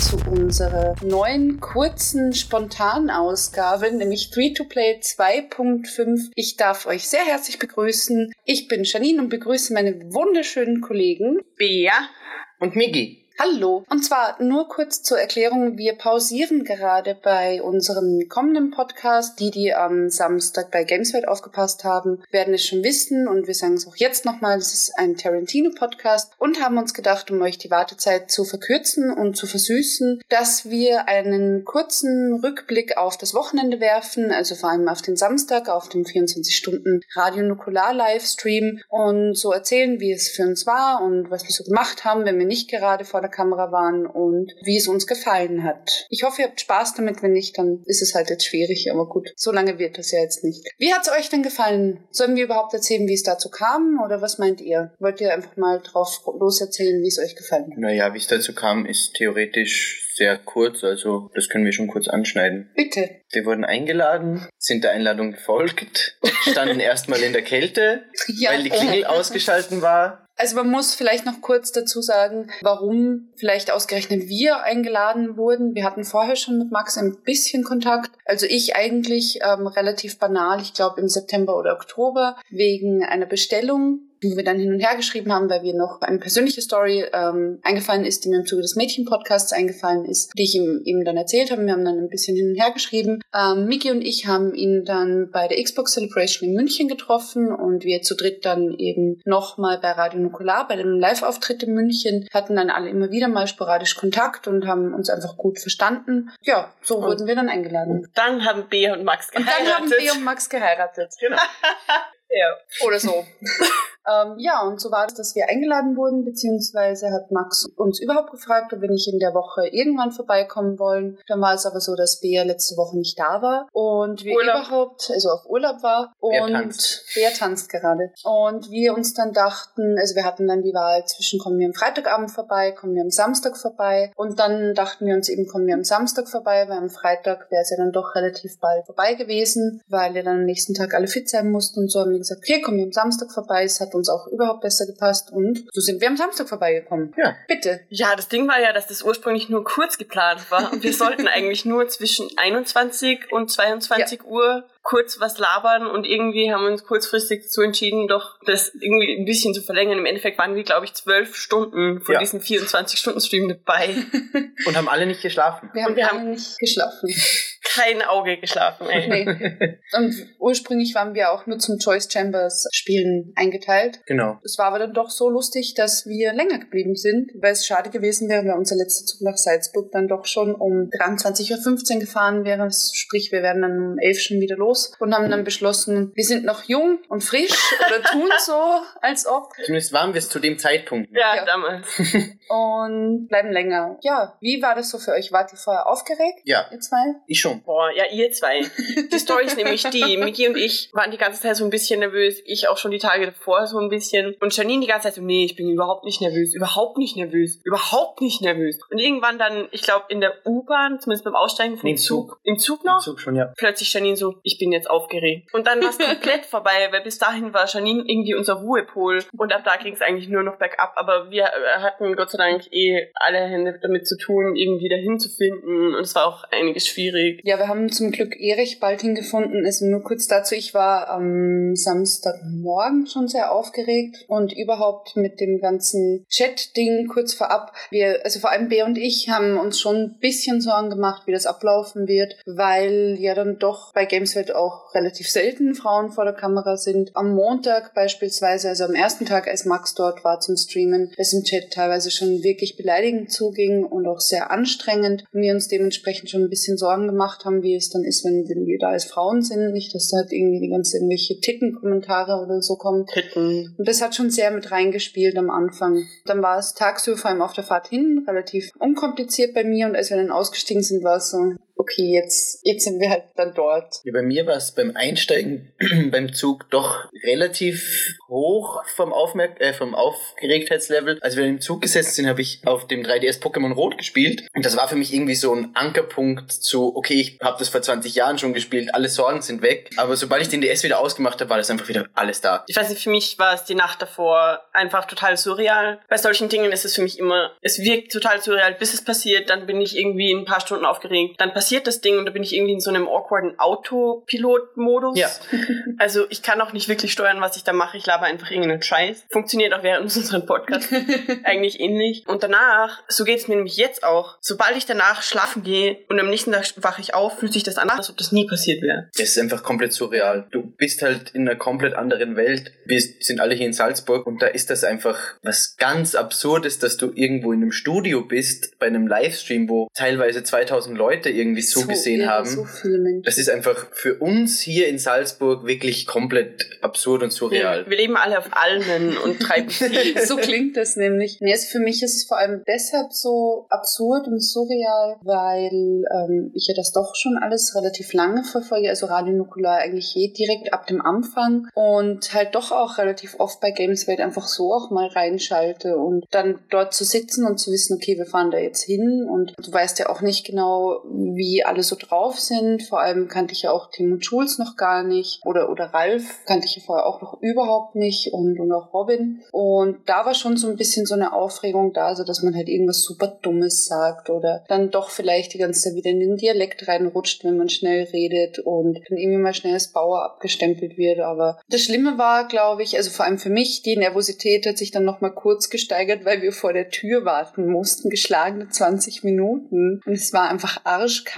Zu unserer neuen, kurzen, spontanen Ausgabe, nämlich Free to Play 2.5. Ich darf euch sehr herzlich begrüßen. Ich bin Janine und begrüße meine wunderschönen Kollegen Bea und Miggi. Hallo. Und zwar nur kurz zur Erklärung. Wir pausieren gerade bei unserem kommenden Podcast. Die, die am Samstag bei Gameswelt aufgepasst haben, werden es schon wissen. Und wir sagen es auch jetzt nochmal. Es ist ein Tarantino-Podcast und haben uns gedacht, um euch die Wartezeit zu verkürzen und zu versüßen, dass wir einen kurzen Rückblick auf das Wochenende werfen. Also vor allem auf den Samstag, auf dem 24-Stunden Radio Nukular Livestream und so erzählen, wie es für uns war und was wir so gemacht haben, wenn wir nicht gerade vor der Kamera waren und wie es uns gefallen hat. Ich hoffe, ihr habt Spaß damit. Wenn nicht, dann ist es halt jetzt schwierig, aber gut, so lange wird das ja jetzt nicht. Wie hat es euch denn gefallen? Sollen wir überhaupt erzählen, wie es dazu kam oder was meint ihr? Wollt ihr einfach mal drauf loserzählen, wie es euch gefallen hat? Naja, wie es dazu kam, ist theoretisch sehr kurz, also das können wir schon kurz anschneiden. Bitte. Wir wurden eingeladen, sind der Einladung gefolgt, standen erstmal in der Kälte, ja. weil die Klingel ausgeschalten war. Also man muss vielleicht noch kurz dazu sagen, warum vielleicht ausgerechnet wir eingeladen wurden. Wir hatten vorher schon mit Max ein bisschen Kontakt. Also ich eigentlich ähm, relativ banal, ich glaube im September oder Oktober, wegen einer Bestellung die wir dann hin und her geschrieben haben, weil wir noch eine persönliche Story ähm, eingefallen ist, die mir im Zuge des Mädchen-Podcasts eingefallen ist, die ich ihm eben dann erzählt habe. Wir haben dann ein bisschen hin und her geschrieben. Ähm, Miki und ich haben ihn dann bei der Xbox Celebration in München getroffen und wir zu dritt dann eben nochmal bei Radio Nukular, bei dem Live-Auftritt in München, hatten dann alle immer wieder mal sporadisch Kontakt und haben uns einfach gut verstanden. Ja, so und wurden wir dann eingeladen. Dann haben B und Max geheiratet. Und dann haben B und Max geheiratet. Genau. ja. Oder so. Ähm, ja, und so war es, dass wir eingeladen wurden, beziehungsweise hat Max uns überhaupt gefragt, ob wir nicht in der Woche irgendwann vorbeikommen wollen. Dann war es aber so, dass Bea letzte Woche nicht da war und wir Urlaub. überhaupt, also auf Urlaub war und Bea tanzt. Bea tanzt gerade. Und wir uns dann dachten, also wir hatten dann die Wahl zwischen kommen wir am Freitagabend vorbei, kommen wir am Samstag vorbei und dann dachten wir uns eben, kommen wir am Samstag vorbei, weil am Freitag wäre es ja dann doch relativ bald vorbei gewesen, weil wir dann am nächsten Tag alle fit sein mussten und so haben wir gesagt, okay, kommen wir am Samstag vorbei, es hat hat uns auch überhaupt besser gepasst und so sind wir am Samstag vorbeigekommen. Ja. Bitte. Ja, das Ding war ja, dass das ursprünglich nur kurz geplant war und wir sollten eigentlich nur zwischen 21 und 22 ja. Uhr kurz was labern und irgendwie haben wir uns kurzfristig dazu entschieden, doch das irgendwie ein bisschen zu verlängern. Im Endeffekt waren wir, glaube ich, zwölf Stunden von ja. diesem 24-Stunden-Stream dabei. und haben alle nicht geschlafen. Wir haben, wir haben nicht geschlafen. Kein Auge geschlafen, ey. Nee. Und ursprünglich waren wir auch nur zum Choice Chambers Spielen eingeteilt. Genau. Es war aber dann doch so lustig, dass wir länger geblieben sind, weil es schade gewesen wäre, wenn unser letzter Zug nach Salzburg dann doch schon um 23.15 Uhr gefahren wäre. Sprich, wir wären dann um 11 schon wieder los los und haben dann beschlossen, wir sind noch jung und frisch oder tun so, als ob. Zumindest waren wir es zu dem Zeitpunkt. Ja, ja. damals. und bleiben länger. Ja, wie war das so für euch? Wart ihr vorher aufgeregt? Ja. Ihr zwei? Ich schon. Boah, ja, ihr zwei. Die Story ist nämlich die, Miki und ich waren die ganze Zeit so ein bisschen nervös. Ich auch schon die Tage davor so ein bisschen. Und Janine die ganze Zeit so, nee, ich bin überhaupt nicht nervös. Überhaupt nicht nervös. Überhaupt nicht nervös. Und irgendwann dann, ich glaube, in der U-Bahn, zumindest beim Aussteigen vom nee, Zug. Im Zug noch? Im Zug schon, ja. Plötzlich Janine so, ich bin jetzt aufgeregt. Und dann war es komplett vorbei, weil bis dahin war Janine irgendwie unser Ruhepol. Und ab da ging es eigentlich nur noch bergab. Aber wir äh, hatten Gott sei Dank eh alle Hände damit zu tun, irgendwie dahin zu finden. Und es war auch einiges schwierig. Ja, wir haben zum Glück Erich bald hingefunden. Also nur kurz dazu, ich war am Samstagmorgen schon sehr aufgeregt und überhaupt mit dem ganzen Chat-Ding kurz vorab. Wir, also vor allem Bär und ich haben uns schon ein bisschen Sorgen gemacht, wie das ablaufen wird, weil ja dann doch bei Gameswelt auch relativ selten Frauen vor der Kamera sind. Am Montag beispielsweise, also am ersten Tag, als Max dort war zum Streamen, ist im Chat teilweise schon wirklich beleidigend zuging und auch sehr anstrengend und wir uns dementsprechend schon ein bisschen Sorgen gemacht haben, wie es dann ist, wenn, wenn wir da als Frauen sind. Nicht, dass da halt irgendwie die ganze irgendwelche Titten-Kommentare oder so kommen. Titten. Und das hat schon sehr mit reingespielt am Anfang. Dann war es tagsüber vor allem auf der Fahrt hin relativ unkompliziert bei mir und als wir dann ausgestiegen sind, war es so, okay, jetzt, jetzt sind wir halt dann dort. Ja, bei mir war es beim Einsteigen beim Zug doch relativ hoch vom, Aufmerk äh, vom Aufgeregtheitslevel. Als wir im Zug gesessen sind, habe ich auf dem 3DS Pokémon Rot gespielt. Und das war für mich irgendwie so ein Ankerpunkt zu, okay, ich habe das vor 20 Jahren schon gespielt, alle Sorgen sind weg. Aber sobald ich den DS wieder ausgemacht habe, war das einfach wieder alles da. Ich weiß nicht, für mich war es die Nacht davor einfach total surreal. Bei solchen Dingen ist es für mich immer, es wirkt total surreal, bis es passiert, dann bin ich irgendwie ein paar Stunden aufgeregt, dann passiert das Ding und da bin ich irgendwie in so einem awkwarden Autopilot-Modus. Ja. also ich kann auch nicht wirklich steuern, was ich da mache. Ich laber einfach irgendeinen Scheiß. Funktioniert auch während unserem Podcast eigentlich ähnlich. Und danach, so geht es mir nämlich jetzt auch, sobald ich danach schlafen gehe und am nächsten Tag wache ich auf, fühlt sich das an, als ob das nie passiert wäre. Es ist einfach komplett surreal. Du bist halt in einer komplett anderen Welt. Wir sind alle hier in Salzburg und da ist das einfach was ganz Absurdes, dass du irgendwo in einem Studio bist, bei einem Livestream, wo teilweise 2000 Leute irgendwie zugesehen so, haben. So das ist einfach für uns hier in Salzburg wirklich komplett absurd und surreal. Wir, wir leben alle auf Almen und treiben So klingt das nämlich. Nee, also für mich ist es vor allem deshalb so absurd und surreal, weil ähm, ich ja das doch schon alles relativ lange verfolge, also Radio Nukular eigentlich je direkt ab dem Anfang und halt doch auch relativ oft bei Gameswelt einfach so auch mal reinschalte und dann dort zu sitzen und zu wissen, okay, wir fahren da jetzt hin und du weißt ja auch nicht genau, wie alle so drauf sind. Vor allem kannte ich ja auch Tim und Schulz noch gar nicht oder, oder Ralf kannte ich ja vorher auch noch überhaupt nicht und, und auch Robin. Und da war schon so ein bisschen so eine Aufregung da, so dass man halt irgendwas super Dummes sagt oder dann doch vielleicht die ganze Zeit wieder in den Dialekt reinrutscht, wenn man schnell redet und dann irgendwie mal schnell als Bauer abgestempelt wird. Aber das Schlimme war, glaube ich, also vor allem für mich, die Nervosität hat sich dann noch mal kurz gesteigert, weil wir vor der Tür warten mussten, geschlagene 20 Minuten. Und es war einfach arschkalt,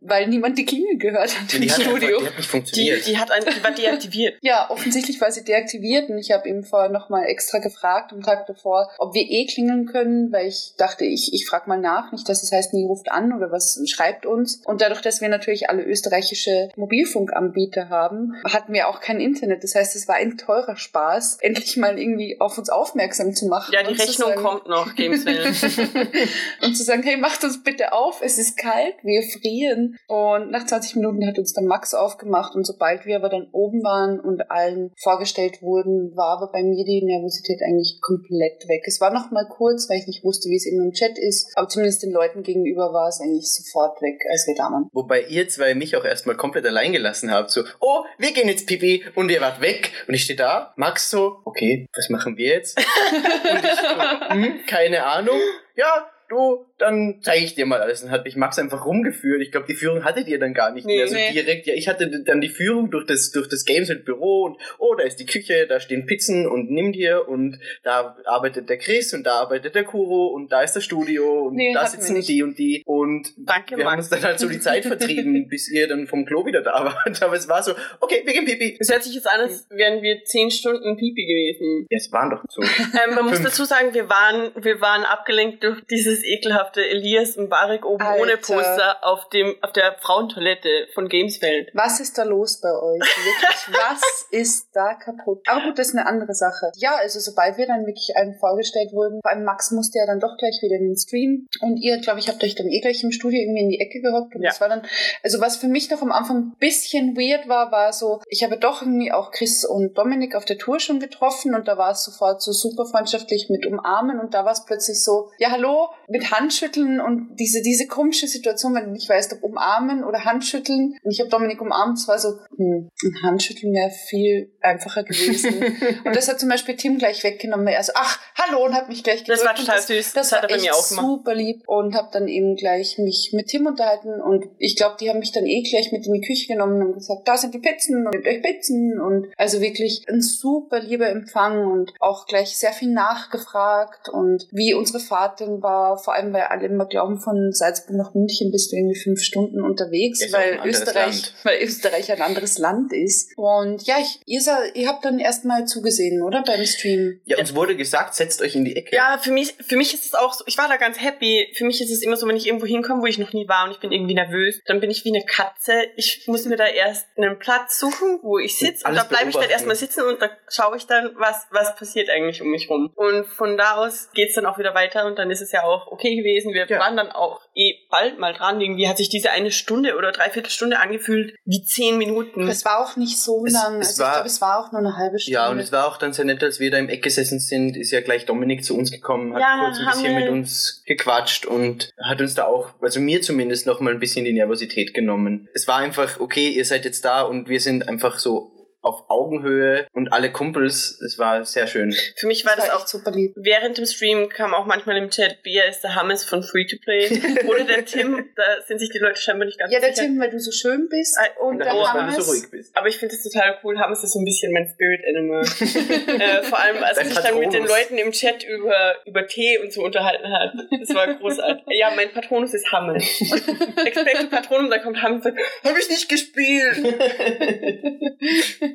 weil niemand die Klingel gehört hat im Studio. Einfach, die hat nicht funktioniert. Die, die, hat ein, die war deaktiviert. ja, offensichtlich war sie deaktiviert und ich habe ihm vorher noch mal extra gefragt am Tag davor, ob wir eh klingeln können, weil ich dachte, ich, ich frage mal nach, nicht, dass es heißt, nie ruft an oder was schreibt uns. Und dadurch, dass wir natürlich alle österreichische Mobilfunkanbieter haben, hatten wir auch kein Internet. Das heißt, es war ein teurer Spaß, endlich mal irgendwie auf uns aufmerksam zu machen. Ja, die Rechnung sagen, kommt noch, Gamesville. und zu sagen, hey, macht uns bitte auf, es ist kalt, wir frieren. Und nach 20 Minuten hat uns dann Max aufgemacht und sobald wir aber dann oben waren und allen vorgestellt wurden, war aber bei mir die Nervosität eigentlich komplett weg. Es war noch mal kurz, weil ich nicht wusste, wie es eben im Chat ist, aber zumindest den Leuten gegenüber war es eigentlich sofort weg, als wir da waren. Wobei ihr zwei mich auch erstmal komplett allein gelassen habt, so, oh, wir gehen jetzt Pipi und ihr wart weg und ich stehe da, Max so, okay, was machen wir jetzt? und ich so, hm, keine Ahnung. Ja, du, dann zeige ich dir mal alles. Dann hat mich Max einfach rumgeführt. Ich glaube, die Führung hattet ihr dann gar nicht nee, mehr so nee. direkt. Ja, ich hatte dann die Führung durch das, durch das Games und Büro und oh, da ist die Küche, da stehen Pizzen und nimm dir und da arbeitet der Chris und da arbeitet der Kuro und da ist das Studio und nee, da sitzen die und die und Danke, wir Max. haben uns dann halt so die Zeit vertrieben, bis ihr dann vom Klo wieder da wart. Aber es war so, okay, wir gehen Pipi. Es hört sich jetzt an, als wären wir zehn Stunden Pipi gewesen. Ja, es waren doch so. Ähm, man muss dazu sagen, wir waren, wir waren abgelenkt durch dieses ekelhafte Elias Mbarek oben Alter. ohne Poster auf dem auf der Frauentoilette von Gamesfeld. Was ist da los bei euch? Wirklich, was ist da kaputt? Aber gut, das ist eine andere Sache. Ja, also sobald wir dann wirklich einem vorgestellt wurden, vor allem Max musste ja dann doch gleich wieder in den Stream und ihr, glaube ich, habt euch dann eh gleich im Studio irgendwie in die Ecke gehockt und ja. das war dann, also was für mich noch am Anfang ein bisschen weird war, war so, ich habe doch irgendwie auch Chris und Dominik auf der Tour schon getroffen und da war es sofort so super freundschaftlich mit umarmen und da war es plötzlich so, ja hallo, mit Handschütteln und diese, diese komische Situation, wenn du nicht weißt, ob umarmen oder Handschütteln. Und ich habe Dominik umarmt, es war so, hm, ein Handschütteln wäre viel einfacher gewesen. und das hat zum Beispiel Tim gleich weggenommen. Er so, ach, hallo, und hat mich gleich gedrückt. Das war total das, süß. Das, das war echt super lieb und habe dann eben gleich mich mit Tim unterhalten und ich glaube, die haben mich dann eh gleich mit in die Küche genommen und gesagt, da sind die Pizzen und nehmt euch Pizzen und also wirklich ein super lieber Empfang und auch gleich sehr viel nachgefragt und wie unsere Fahrt denn war, vor allem weil alle immer glauben, von Salzburg nach München bist du irgendwie fünf Stunden unterwegs, weil Österreich, weil Österreich ein anderes Land ist. Und ja, ich, ihr, ihr habt dann erstmal zugesehen, oder? Beim Stream. Ja, uns wurde gesagt, setzt euch in die Ecke. Ja, für mich, für mich ist es auch so, ich war da ganz happy. Für mich ist es immer so, wenn ich irgendwo hinkomme, wo ich noch nie war und ich bin irgendwie nervös, dann bin ich wie eine Katze. Ich muss mir da erst einen Platz suchen, wo ich sitze und, und da bleibe ich dann erstmal sitzen und da schaue ich dann, was, was passiert eigentlich um mich rum. Und von da aus geht's dann auch wieder weiter und dann ist es ja auch okay gewesen. Wir Ja. waren dann auch eh bald mal dran. Irgendwie hat sich diese eine Stunde oder dreiviertel Stunde angefühlt wie zehn Minuten. Es war auch nicht so Es- lang. es also war- ich glaube, es war auch nur eine halbe Stunde. Ja, und es war auch dann sehr nett, als wir da im Eck gesessen sind, ist ja gleich Dominik zu uns gekommen, hat Ja, kurz ein bisschen mit uns gequatscht und hat uns da auch, also mir zumindest, noch mal ein bisschen die Nervosität genommen. Es war einfach, okay, ihr seid jetzt da und wir sind einfach so auf Augenhöhe und alle Kumpels, es war sehr schön. Für mich war das, auch echt super lieb. Während dem Stream kam auch manchmal im Chat, Bea ist der Hammes von Free to Play oder der Tim. Da sind sich die Leute scheinbar nicht ganz Ja, der sicher. Tim, weil du so schön bist. Ah, Und der oh, weil du Hammes. so ruhig bist. Aber ich finde das total cool. Hammes ist so ein bisschen mein Spirit Animal. äh, vor allem, als er sich dann mit den. Leuten im Chat über, über Tee und so unterhalten hat. Das war großartig. Ja, mein Patronus ist Hammes. Expecto Patronum, da kommt Hammes und sagt, hab ich nicht gespielt.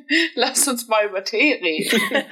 Lass uns mal über Tee reden.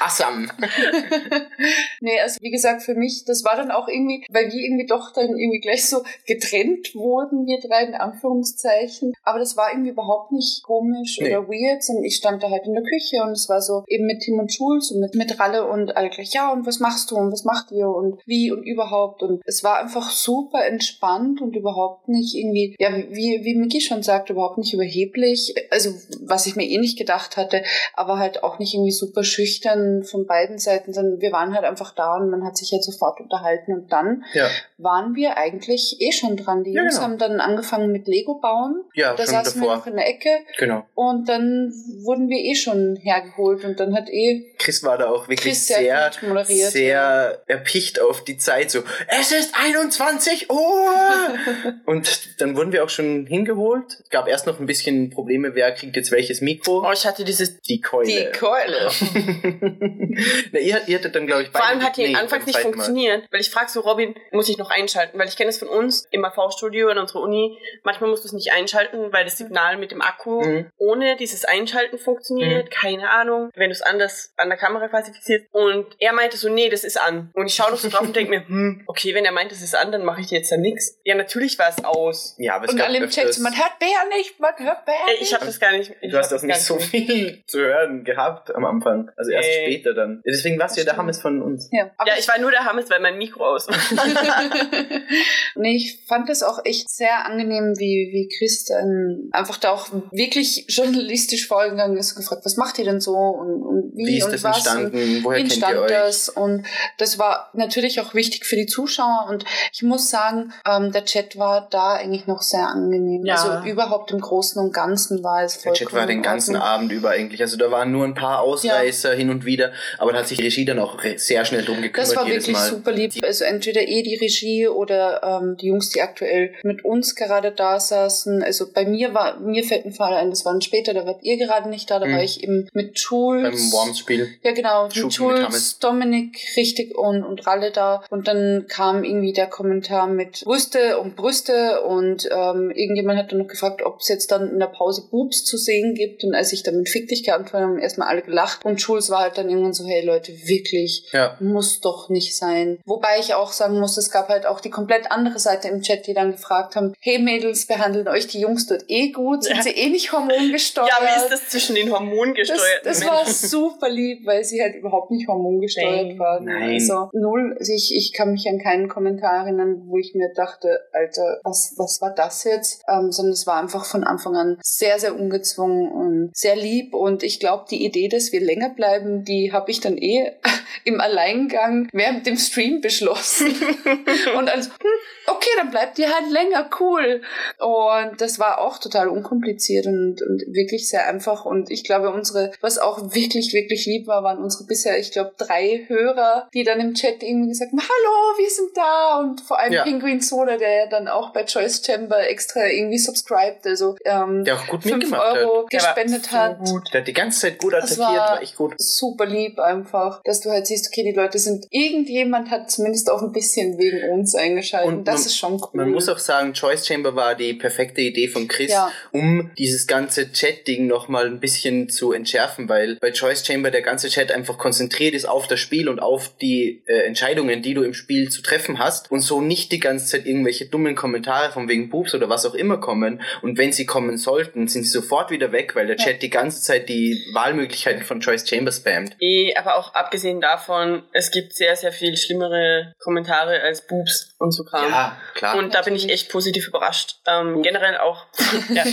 Assam. nee, also wie gesagt, für mich, das war dann auch irgendwie, weil wir irgendwie doch dann irgendwie gleich so getrennt wurden, wir drei in Anführungszeichen. Aber das war irgendwie überhaupt nicht komisch Nee. oder weird, sondern ich stand da halt in der Küche und es war so eben mit Tim und Jules und mit, mit Ralle und alle gleich, ja, und was machst du und was macht ihr und wie und überhaupt. Und es war einfach super entspannt und überhaupt nicht irgendwie, ja, wie, wie Miki schon sagt, überhaupt nicht überheblich. Also, was ich mir eh nicht gedacht hatte, aber halt auch nicht irgendwie super schüchtern von beiden Seiten, sondern wir waren halt einfach da und man hat sich halt sofort unterhalten und dann Ja, waren wir eigentlich eh schon dran. Die Ja, Jungs genau. haben dann angefangen mit Lego bauen. ja Da saßen wir davor. noch in der Ecke Genau. und dann wurden wir eh schon hergeholt und dann hat eh Chris war da auch wirklich Chris sehr sehr, sehr erpicht auf die Zeit. So, es ist 21 Uhr! Und dann wurden wir auch schon hingeholt. Es gab erst noch ein bisschen Probleme, wer kriegt jetzt welches Mikro. Oh, ich hatte dieses Die Keule. die Keule. Na, ihr, ihr hattet dann, glaube ich, Vor allem beide- hat die nee, anfangs nicht funktioniert, weil ich frage so, Robin, muss ich noch einschalten? Weil ich kenne es von uns im AV-Studio in unserer Uni. Manchmal musst du es nicht einschalten, weil das Signal mit dem Akku Mhm. ohne dieses Einschalten funktioniert. Keine Ahnung. Wenn du es anders an der Kamera quasi fixierst. Und er meinte so, nee, das ist an. Und ich schaue noch so drauf und denke mir, hm, okay, wenn er meint, das ist an, dann mache ich jetzt da nichts. Ja, natürlich war es aus. Ja, aber es Und gab alle im Chat, man hört Bär nicht, man hört Bär nicht. Ich habe das gar nicht. Du hast das nicht so viel zu hören gehabt am Anfang. Also erst Ey. später dann. Deswegen warst du ja der. Hammes von uns. ja, Ja, ich war nur der Hammes, weil mein Mikro aus war. nee, ich fand das auch echt sehr angenehm, wie, wie Chris dann einfach da auch wirklich journalistisch vorgegangen ist und gefragt, was macht ihr denn so und, und wie, Wie ist und das was entstanden? Woher wie kennt entstand ihr euch? das? Und das war natürlich auch wichtig für die Zuschauer. Und ich muss sagen, ähm, der Chat war da eigentlich noch sehr angenehm. Ja. Also überhaupt im Großen und Ganzen war es Der vollkommen War den ganzen Ordnung. Abend über eigentlich. Also da waren nur ein paar Ausreißer hin und wieder, aber da hat sich die Regie dann auch sehr schnell drum gekümmert Das war wirklich super lieb. Also entweder eh die Regie oder ähm, die Jungs, die aktuell mit uns gerade da saßen. Also bei mir war, mir fällt ein Fall ein, das waren später, da wart ihr gerade nicht da, da Mhm. war ich eben mit Jules. Beim Worms-Spiel. Ja, genau. Mit Schub mit Jules, Hammes. Dominik, richtig und, und Ralle da. Und dann kam irgendwie der Kommentar mit Brüste und Brüste und ähm, irgendjemand hat dann noch gefragt, ob es jetzt dann in der Pause Boobs zu sehen gibt. Und als ich dann mit Fick dich geantwortet habe, haben erstmal alle gelacht. Und Jules war halt dann irgendwann so, hey Leute, wirklich, Ja. muss doch nicht sein. Wobei ich auch sagen muss, es gab halt auch die komplett andere Seite im Chat, die dann gefragt haben, hey Mädels, behandeln euch die Jungs dort eh gut? Sind Ja. sie eh nicht hormongesteuert? ja, wie ist das zwischen den Das, hormongesteuerten das war super lieb, weil sie halt überhaupt nicht hormongesteuert Nein. waren. Nein. Also null, also ich, ich kann mich an keinen Kommentar erinnern, wo ich mir dachte, Alter, was, was war das jetzt? Ähm, sondern es war einfach von Anfang an sehr, sehr ungezwungen und sehr lieb. Und ich glaube, die Idee, dass wir länger bleiben, die habe ich dann eh im Alleingang während dem Stream beschlossen. und also, hm, okay, dann bleibt ihr halt länger, cool. Und das war auch total unkompliziert und, und wirklich sehr einfach. Und ich glaube, unsere, was auch wirklich, wirklich lieb war, waren unsere bisher, ich glaube, drei Hörer, die dann im Chat irgendwie gesagt haben, hallo, wir sind da. Und vor allem Ja. Penguin Soda, der ja dann auch bei Choice Chamber extra irgendwie subscribed, also ähm, Der auch gut 5 mitgemacht Euro hat. Der gespendet so hat. gut. Der hat die ganze Zeit gut Das attackiert, war- war echt gut. Super lieb einfach, dass du halt siehst, okay, die Leute sind, irgendjemand hat zumindest auch ein bisschen wegen uns eingeschaltet. Und das man- ist schon cool. Man muss auch sagen, Choice Chamber war die perfekte Idee von Chris, Ja. um dieses ganze Chat-Ding nochmal ein bisschen zu entschärfen, weil bei Choice Chamber der ganze Chat einfach konzentriert ist auf das Spiel und auf die äh, Entscheidungen, die du im Spiel zu treffen hast und so nicht die ganze Zeit irgendwelche dummen Kommentare von wegen Boobs oder was auch immer kommen und wenn sie kommen sollten, sind sie sofort wieder weg, weil der Chat ja. die ganze Zeit die Wahlmöglichkeiten von Choice Chambers spammt. Eh, aber auch abgesehen davon, es gibt sehr, sehr viel schlimmere Kommentare als Boobs und so Kram. Ja, klar. Und da bin ich echt positiv überrascht. Ähm, generell auch, ja,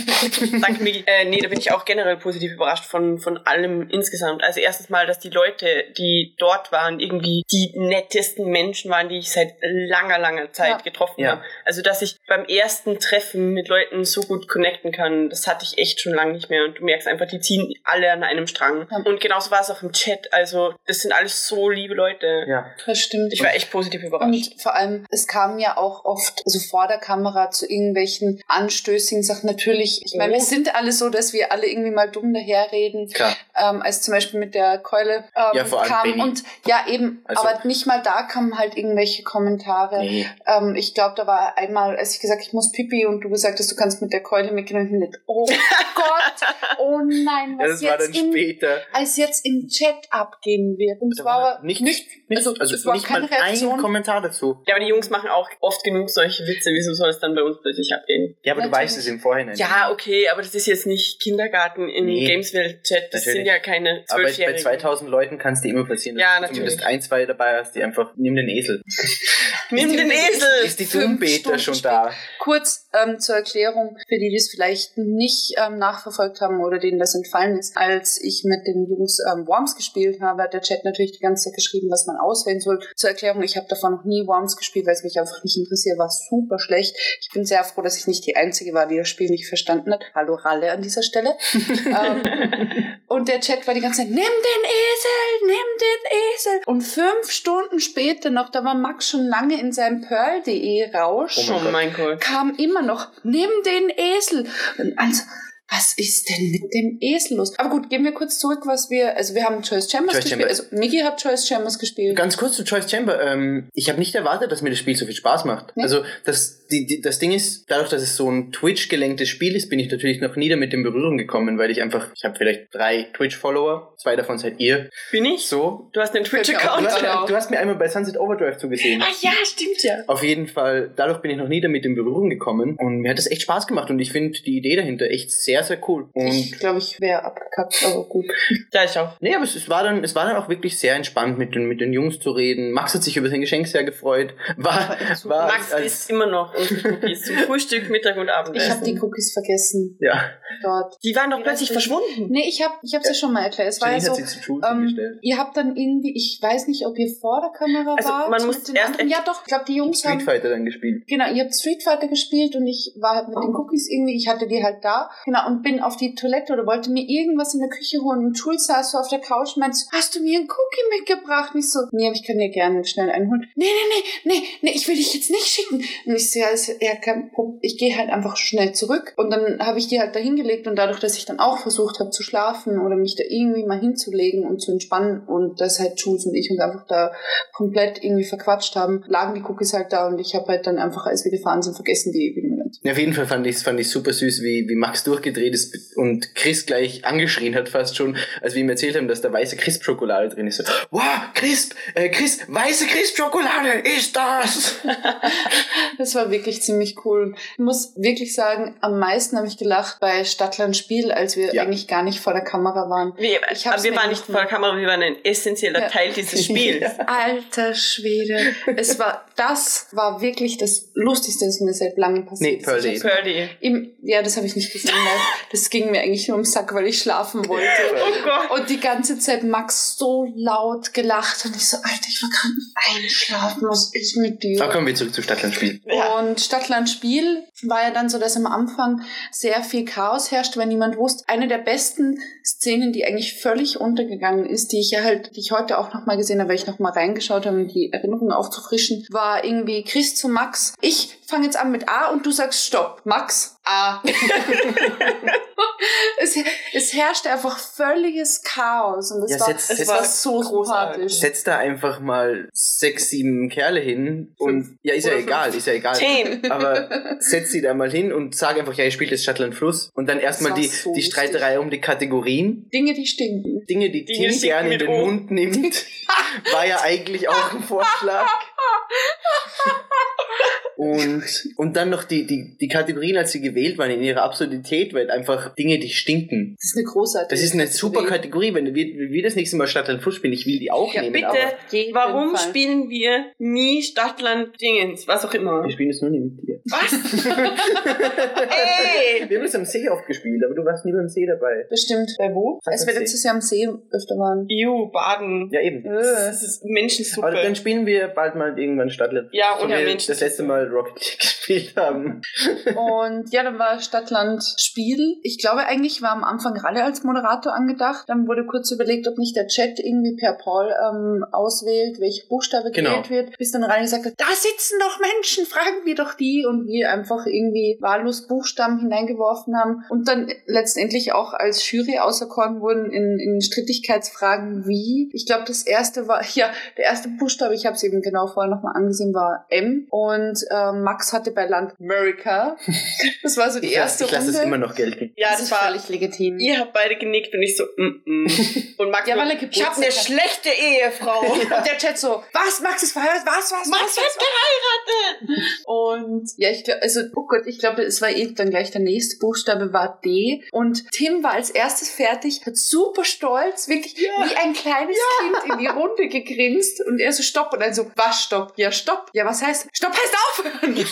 danke Migi. Äh, nee, da bin ich auch generell positiv überrascht von, von allem insgesamt. Also erstens mal, dass die Leute, die dort waren, irgendwie die nettesten Menschen waren, die ich seit langer, langer Zeit ja. getroffen ja. habe. Also, dass ich beim ersten Treffen mit Leuten so gut connecten kann, das hatte ich echt schon lange nicht mehr. Und du merkst einfach, die ziehen alle an einem Strang. Ja. Und genauso war es auch im Chat. Also, das sind alles so liebe Leute. Ja, das stimmt. Ich war echt positiv überrascht. Und vor allem, es kam ja auch oft, also vor der Kamera zu irgendwelchen anstößigen Sachen. Natürlich, ich meine, wir oh. sind alle so, dass wir alle irgendwie mal dumm daherreden. Klar. Ähm, als zum Beispiel mit der Keule ähm, ja, vor allem kam. Benny. Und ja, eben, also, aber nicht mal da kamen halt irgendwelche Kommentare. Nee. Ähm, ich glaube, da war einmal, als ich gesagt ich muss pipi und du gesagt hast, du kannst mit der Keule mitgehen und ich nicht, oh Gott, oh nein, was ja, jetzt, im, als jetzt im Chat abgehen wird. Und es war aber nicht, nicht, nicht, also, also es war nicht keine mal Reaktion. ein Kommentar dazu. Ja, aber die Jungs machen auch oft genug solche Witze, wieso soll es dann bei uns plötzlich abgehen? Ja, aber Natürlich. du weißt es im Vorhinein. Ja, okay, aber das ist jetzt nicht Kindergarten im nee. Gameswelt-Chat, das Natürlich. sind ja keine Zwölfjährigen. Aber bei 2000 Leuten kann es dir immer passieren, ja, dass du zumindest ein, zwei dabei hast, die einfach, nimm den Esel. nimm den Esel! Ist die Doom-Beta schon da? Kurz ähm, zur Erklärung, für die, die es vielleicht nicht ähm, nachverfolgt haben oder denen das entfallen ist. Als ich mit den Jungs ähm, Worms gespielt habe, hat der Chat natürlich die ganze Zeit geschrieben, was man auswählen soll. Zur Erklärung, ich habe davon noch nie Worms gespielt, weil es mich einfach nicht interessiert, war super schlecht. Ich bin sehr froh, dass ich nicht die Einzige war, die das Spiel nicht verstanden hat. Hallo Ralle an dieser Stelle. ähm, und der Chat war die ganze Zeit, nimm den Esel, nimm den Esel. Und fünf Stunden später noch, da war Max schon lange in seinem Pearl.de Rausch. Oh mein Gott. Kam immer noch, nimm den Esel. Und also, was ist denn mit dem Esel los? Aber gut, gehen wir kurz zurück, was wir, also wir haben Choice Chambers Choice gespielt, Chamber. also Miki hat Choice Chambers gespielt. Ganz kurz zu Choice Chamber, ähm, ich habe nicht erwartet, dass mir das Spiel so viel Spaß macht. Nee? Also das, die, die, das Ding ist, dadurch, dass es so ein Twitch-gelenktes Spiel ist, bin ich natürlich noch nie damit in Berührung gekommen, weil ich einfach, ich habe vielleicht drei Twitch-Follower, zwei davon seid ihr. Bin ich? So. Du hast einen Twitch-Account. Du, hast, du hast mir einmal bei Sunset Overdrive zugesehen. Ah ja, stimmt ja. Auf jeden Fall, dadurch bin ich noch nie damit in Berührung gekommen und mir hat das echt Spaß gemacht und ich finde die Idee dahinter echt sehr, sehr cool. Und ich glaube, ich wäre abgekackt, aber gut. Ja, ich auch. Nee, aber es, es, war dann, es war dann auch wirklich sehr entspannt, mit den, mit den Jungs zu reden. Max hat sich über sein Geschenk sehr gefreut. War, war Max als, isst immer noch unsere Cookies zum Frühstück, Mittag und Abendessen. Ich habe die Cookies vergessen. Ja. Dort. Die waren doch plötzlich verschwunden. Nee, ich habe ich hab's ja. ja schon mal erklärt. Es war ja so, ähm, ihr habt dann irgendwie, ich weiß nicht, ob ihr vor der Kamera also, wart. Man muss erst anderen, ja doch, ich glaube, die Jungs Street haben... Street Fighter dann gespielt. Genau, ihr habt Street Fighter gespielt und ich war halt mit den Cookies irgendwie, ich hatte die halt da. Genau, und bin auf die Toilette oder wollte mir irgendwas in der Küche holen und Schulz saß so auf der Couch und meinte, hast du mir einen Cookie mitgebracht? Und ich so, nee, aber ich kann dir gerne schnell einen holen. Nee, nee, nee, nee, nee, ich will dich jetzt nicht schicken. Und ich so, ja, ist ja kein Problem. Ich gehe halt einfach schnell zurück. Und dann habe ich die halt da hingelegt und dadurch, dass ich dann auch versucht habe zu schlafen oder mich da irgendwie mal hinzulegen und zu entspannen und das halt Jules und ich uns einfach da komplett irgendwie verquatscht haben, lagen die Cookies halt da und ich habe halt dann einfach, als wir gefahren sind, vergessen, die wieder mit ja, auf jeden Fall fand ich es fand ich super süß, wie, wie Max durchgedreht ist und Chris gleich angeschrien hat fast schon, als wir ihm erzählt haben, dass da weiße Crisp-Schokolade drin ist. Wow, Crisp, äh, Chris, weiße Crisp-Schokolade ist das! das war wirklich ziemlich cool. Ich muss wirklich sagen, am meisten habe ich gelacht bei Stadtland Spiel, als wir ja. eigentlich gar nicht vor der Kamera waren. Wir, aber wir waren nicht vor der Kamera, wir waren ein essentieller ja. Teil dieses Spiels. Alter Schwede. Es war, das war wirklich das Lustigste, was mir seit langem passiert nee, Pearly. Pearly. Im, ja, das habe ich nicht gesehen, das ging mir eigentlich nur ums Sack, weil ich schlafen wollte. oh Gott. Und die ganze Zeit Max so laut gelacht und ich so, Alter, ich war gerade einschlafen, was ist mit dir? Da kommen wir zurück zu Stadtlandspiel. Ja. Und Stadtlandspiel war ja dann so, dass am Anfang sehr viel Chaos herrschte, weil niemand wusste. Eine der besten Szenen, die eigentlich völlig untergegangen ist, die ich ja halt, die ich heute auch nochmal gesehen habe, weil ich nochmal reingeschaut habe, um die Erinnerungen aufzufrischen, war irgendwie Chris zu Max. Ich fange jetzt an mit A und du sagst Stopp. Max, A. es, es herrschte einfach völliges Chaos und es Ja, war, setz- es setz- war so großartig. Setz da einfach mal sechs, sieben Kerle hin und ja, ist ja Oder egal, fünf. ist ja egal. Zehn. Aber setz sie da mal hin und sag einfach, ja, ihr spielt jetzt Stadtland Fluss. Und dann erstmal die, so die. Streiterei um die Kategorien. Dinge, die stinken. Dinge, die Dinge Tim gerne in mit den O. Mund nimmt, war ja eigentlich auch ein Vorschlag. Und, und dann noch die, die, die Kategorien, als sie gewählt waren, in ihrer Absurdität, weil einfach Dinge, die stinken. Das ist eine großartige Das ist eine super Kategorie. Wenn wir, wenn wir das nächste Mal Stadtland Fluss spielen, ich will die auch Ja, nehmen. bitte. Warum Fall. spielen wir nie Stadtland Dingens? Was auch immer. wir spielen es nur nicht mit dir. Was? Ey! Wir haben es am See oft gespielt, aber du warst nie beim See dabei. Bestimmt. Bei wo? Als wir letztes Jahr am See öfter waren. Iu, Baden. Ja, eben. Das ist Menschensuppe. Aber dann spielen wir bald mal irgendwann Stadtland. Ja, so wir Menschen- das letzte Mal Rocket League gespielt haben. Und ja, dann war Stadtland Spiel. Ich glaube, eigentlich war am Anfang Ralle als Moderator angedacht. Dann wurde kurz überlegt, ob nicht der Chat irgendwie per Poll ähm, auswählt, welche Buchstabe Genau. gewählt wird. Bis dann Ralle gesagt hat, da sitzen doch Menschen, fragen wir doch die. Und wir einfach irgendwie wahllos Buchstaben hineingeworfen haben. Und dann letztendlich auch als Jury auserkoren wurden in, in Strittigkeitsfragen wie. Ich glaube, das erste war, ja, der erste Buchstabe, ich habe es eben genau vorher nochmal angesehen, war M. Und ähm, Max hatte bei Land America. Das war so die Ich lasse erste ich lass Runde. es immer noch gelten. ja, das das war. völlig legitim. Ihr habt beide genickt und ich so, mm, mm. Und Max, Ja, weil er ich habe eine schlechte Ehefrau. Und der Chat so, was, Max ist verheiratet, was, was, Max was, geheiratet! Und ja, ich glaube, also, oh Gott, ich glaube, es war eh dann gleich der nächste Buchstabe war D. Und Tim war als erstes fertig, hat super stolz, wirklich wie ein kleines Kind in die Runde gegrinst. Und er so, stopp. Und dann so, was stopp? Ja, stopp. Ja, was heißt, stopp heißt aufhören.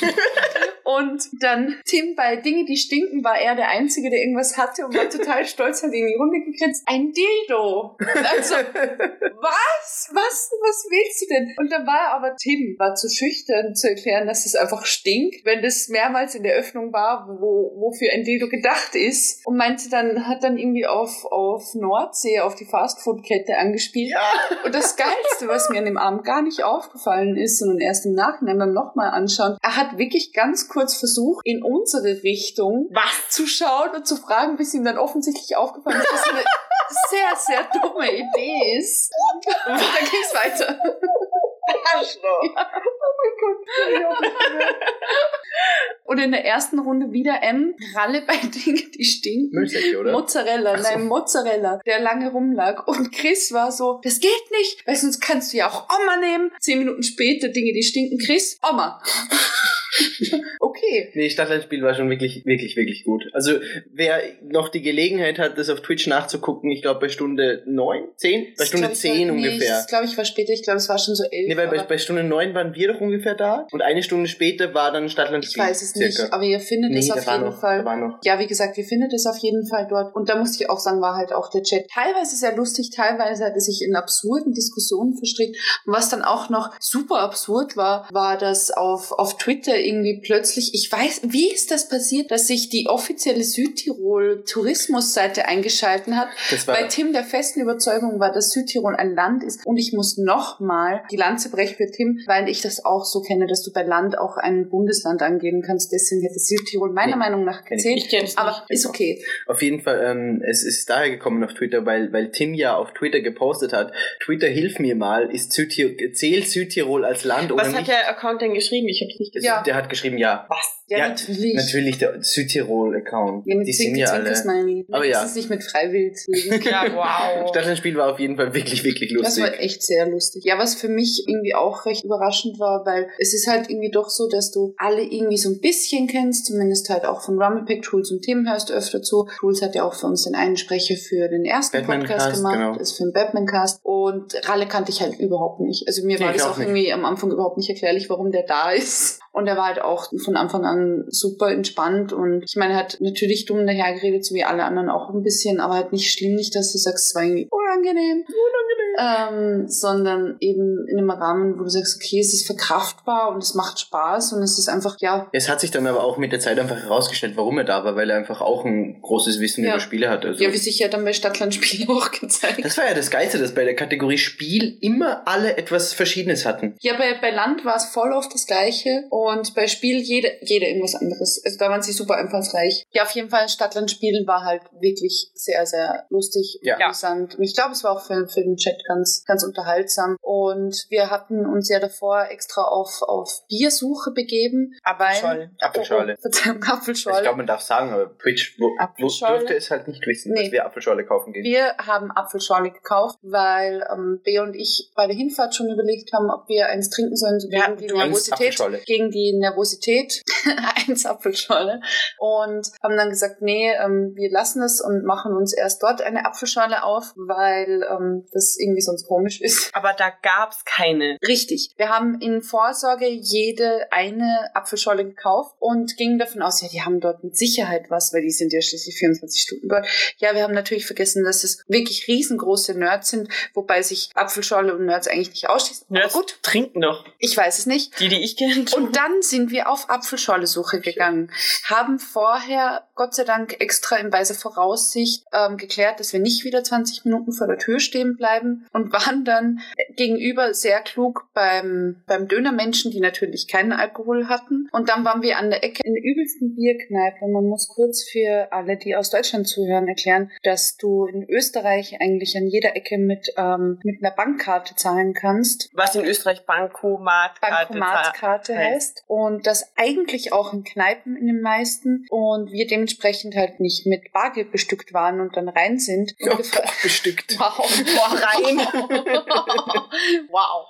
und dann Tim bei Dinge, die stinken, war er der Einzige, der irgendwas hatte und war total stolz, hat in die Runde gegrinst. Ein Dildo. Also, was? Was? Was willst du denn? Und dann war aber Tim, war zu schüchtern zu erklären, dass es einfach stinkt, wenn das mehrmals in der Öffnung war, wo, wofür ein Dildo gedacht ist. Und meinte dann, hat dann irgendwie auf, auf Nordsee, auf die Fastfood-Kette angespielt. Und das Geilste, was mir an dem Abend gar nicht aufgefallen ist, sondern erst im Nachhinein beim nochmal anschauen, er hat wirklich ganz kurz versucht, in unsere Richtung Was? zu schauen und zu fragen, bis ihm dann offensichtlich aufgefallen ist, dass das eine sehr, sehr dumme Idee ist. Und dann ging's weiter. Arschloch. Und in der ersten Runde wieder M, Ralle bei Dingen, die stinken. Müllsäcke, oder? Mozzarella, so. nein, Mozzarella, der lange rumlag. Und Chris war so, das geht nicht, weil sonst kannst du ja auch Oma nehmen. Zehn Minuten später, Dinge, die stinken. Chris, Oma. okay. Nee, Stadtlandspiel war schon wirklich, wirklich, wirklich gut. Also, wer noch die Gelegenheit hat, das auf Twitch nachzugucken, ich glaube bei Stunde 9, 10? Bei Stunde 10 ungefähr. Das glaube ich war später, ich glaube es war schon so elf. Nee, weil bei, bei Stunde 9 waren wir doch ungefähr da und eine Stunde später war dann Stadtlandspiel. ich weiß es circa. nicht, aber ihr findet Nee, es auf jeden noch, Fall. Ja, wie gesagt, ihr findet es auf jeden Fall dort. Und da musste ich auch sagen, war halt auch der Chat teilweise sehr lustig, teilweise hat er sich in absurden Diskussionen verstrickt. Und was dann auch noch super absurd war, war, dass auf, auf Twitter irgendwie plötzlich, ich weiß, wie ist das passiert, dass sich die offizielle Südtirol Tourismusseite eingeschalten hat, Das war, weil Tim der festen Überzeugung war, dass Südtirol ein Land ist. Und ich muss nochmal die Lanze brechen für Tim, weil ich das auch so kenne, dass du bei Land auch ein Bundesland angeben kannst. Deswegen hätte Südtirol meiner Nee, Meinung nach gezählt. Ich kenne es Aber nicht. ist okay. Auf jeden Fall, ähm, es ist daher gekommen auf Twitter, weil, weil Tim ja auf Twitter gepostet hat, Twitter hilf mir mal, ist Südtirol, zählt Südtirol als Land oder Was hat nicht? der Account denn geschrieben? Ich habe es nicht gesehen. Ja. Der hat geschrieben, ja. Was? Ja, Ja, natürlich. Natürlich der Südtirol-Account. Ja, mit Die sind ja alle. Aber ja. Das ist nicht mit Freiwild. Ja, wow. Stadtlandspiel war auf jeden Fall wirklich, wirklich Das lustig. war echt sehr lustig. Ja, was für mich irgendwie auch recht überraschend war, weil es ist halt irgendwie doch so, dass du alle irgendwie so ein bisschen kennst, zumindest halt auch von Rumblepack, Truls und Tim hörst du öfter zu. Truls hat ja auch für uns den einen Sprecher für den ersten Batman Podcast Cast, gemacht, genau. ist für den Batman-Cast und Ralle kannte ich halt überhaupt nicht. Also mir Nee, war das auch auch irgendwie am Anfang überhaupt nicht erklärlich, warum der da ist. Und er war halt auch von Anfang an super entspannt und ich meine, er hat natürlich dumm dahergeredet, so wie alle anderen auch ein bisschen, aber halt nicht schlimm, nicht, dass du sagst, es war irgendwie unangenehm. Ähm, sondern eben in einem Rahmen, wo du sagst, okay, es ist verkraftbar und es macht Spaß und es ist einfach, ja. Es hat sich dann aber auch mit der Zeit einfach herausgestellt, warum er da war, weil er einfach auch ein großes Wissen Ja. über Spiele hat. Also Ja, wie sich ja dann bei Stadtlandspielen auch gezeigt. das war ja das Geilste, dass bei der Kategorie Spiel immer alle etwas Verschiedenes hatten. Ja, bei, bei Land war es voll oft das Gleiche und bei Spiel jede, jede irgendwas anderes. Also da waren sie super einfallsreich. Ja, auf jeden Fall Stadtlandspielen war halt wirklich sehr, sehr lustig und Ja. amüsant. Und ich glaube, es war auch für, für den Chat ganz, ganz unterhaltsam. Und wir hatten uns ja davor extra auf, auf Biersuche begeben. Apfelschorle. Apfelschorle. Oh, Verzeihung, Ich Apfelschorle. glaube, man darf sagen, aber Twitch Apfelschorle. dürfte es halt nicht wissen, Nee. dass wir Apfelschorle kaufen gehen. Wir haben Apfelschorle gekauft, weil ähm, Bea und ich bei der Hinfahrt schon überlegt haben, ob wir eins trinken sollen, so Ja, gegen die Nervosität. Apfelschorle. Gegen die Nervosität. eins Apfelschorle. Und haben dann gesagt, nee, ähm, wir lassen es und machen uns erst dort eine Apfelschorle auf, weil ähm, das irgendwie sonst komisch ist. Aber da gab's keine. Richtig. Wir haben in Vorsorge jede eine Apfelschorle gekauft und gingen davon aus, ja, die haben dort mit Sicherheit was, weil die sind ja schließlich 24 Stunden dort. Ja, wir haben natürlich vergessen, dass es wirklich riesengroße Nerds sind, wobei sich Apfelschorle und Nerds eigentlich nicht ausschließen. Nerds Aber gut, trinken doch. ich weiß es nicht. Die, die ich kenne. Und dann sind wir auf Apfelschorle-Suche gegangen, haben vorher, Gott sei Dank, extra in weiser Voraussicht ähm, geklärt, dass wir nicht wieder 20 Minuten vor der Tür stehen bleiben und waren dann gegenüber sehr klug beim, beim Dönermenschen, die natürlich keinen Alkohol hatten. Und dann waren wir an der Ecke in der übelsten Bierkneipe. Man muss kurz für alle, die aus Deutschland zuhören, erklären, dass du in Österreich eigentlich an jeder Ecke mit, ähm, mit einer Bankkarte zahlen kannst. was in Österreich Bankomat Bankomatkarte heißt. heißt. Und das eigentlich auch in Kneipen in den meisten. Und wir dementsprechend halt nicht mit Bargeld bestückt waren und dann rein sind. Und Oh bestückt. wow. wow.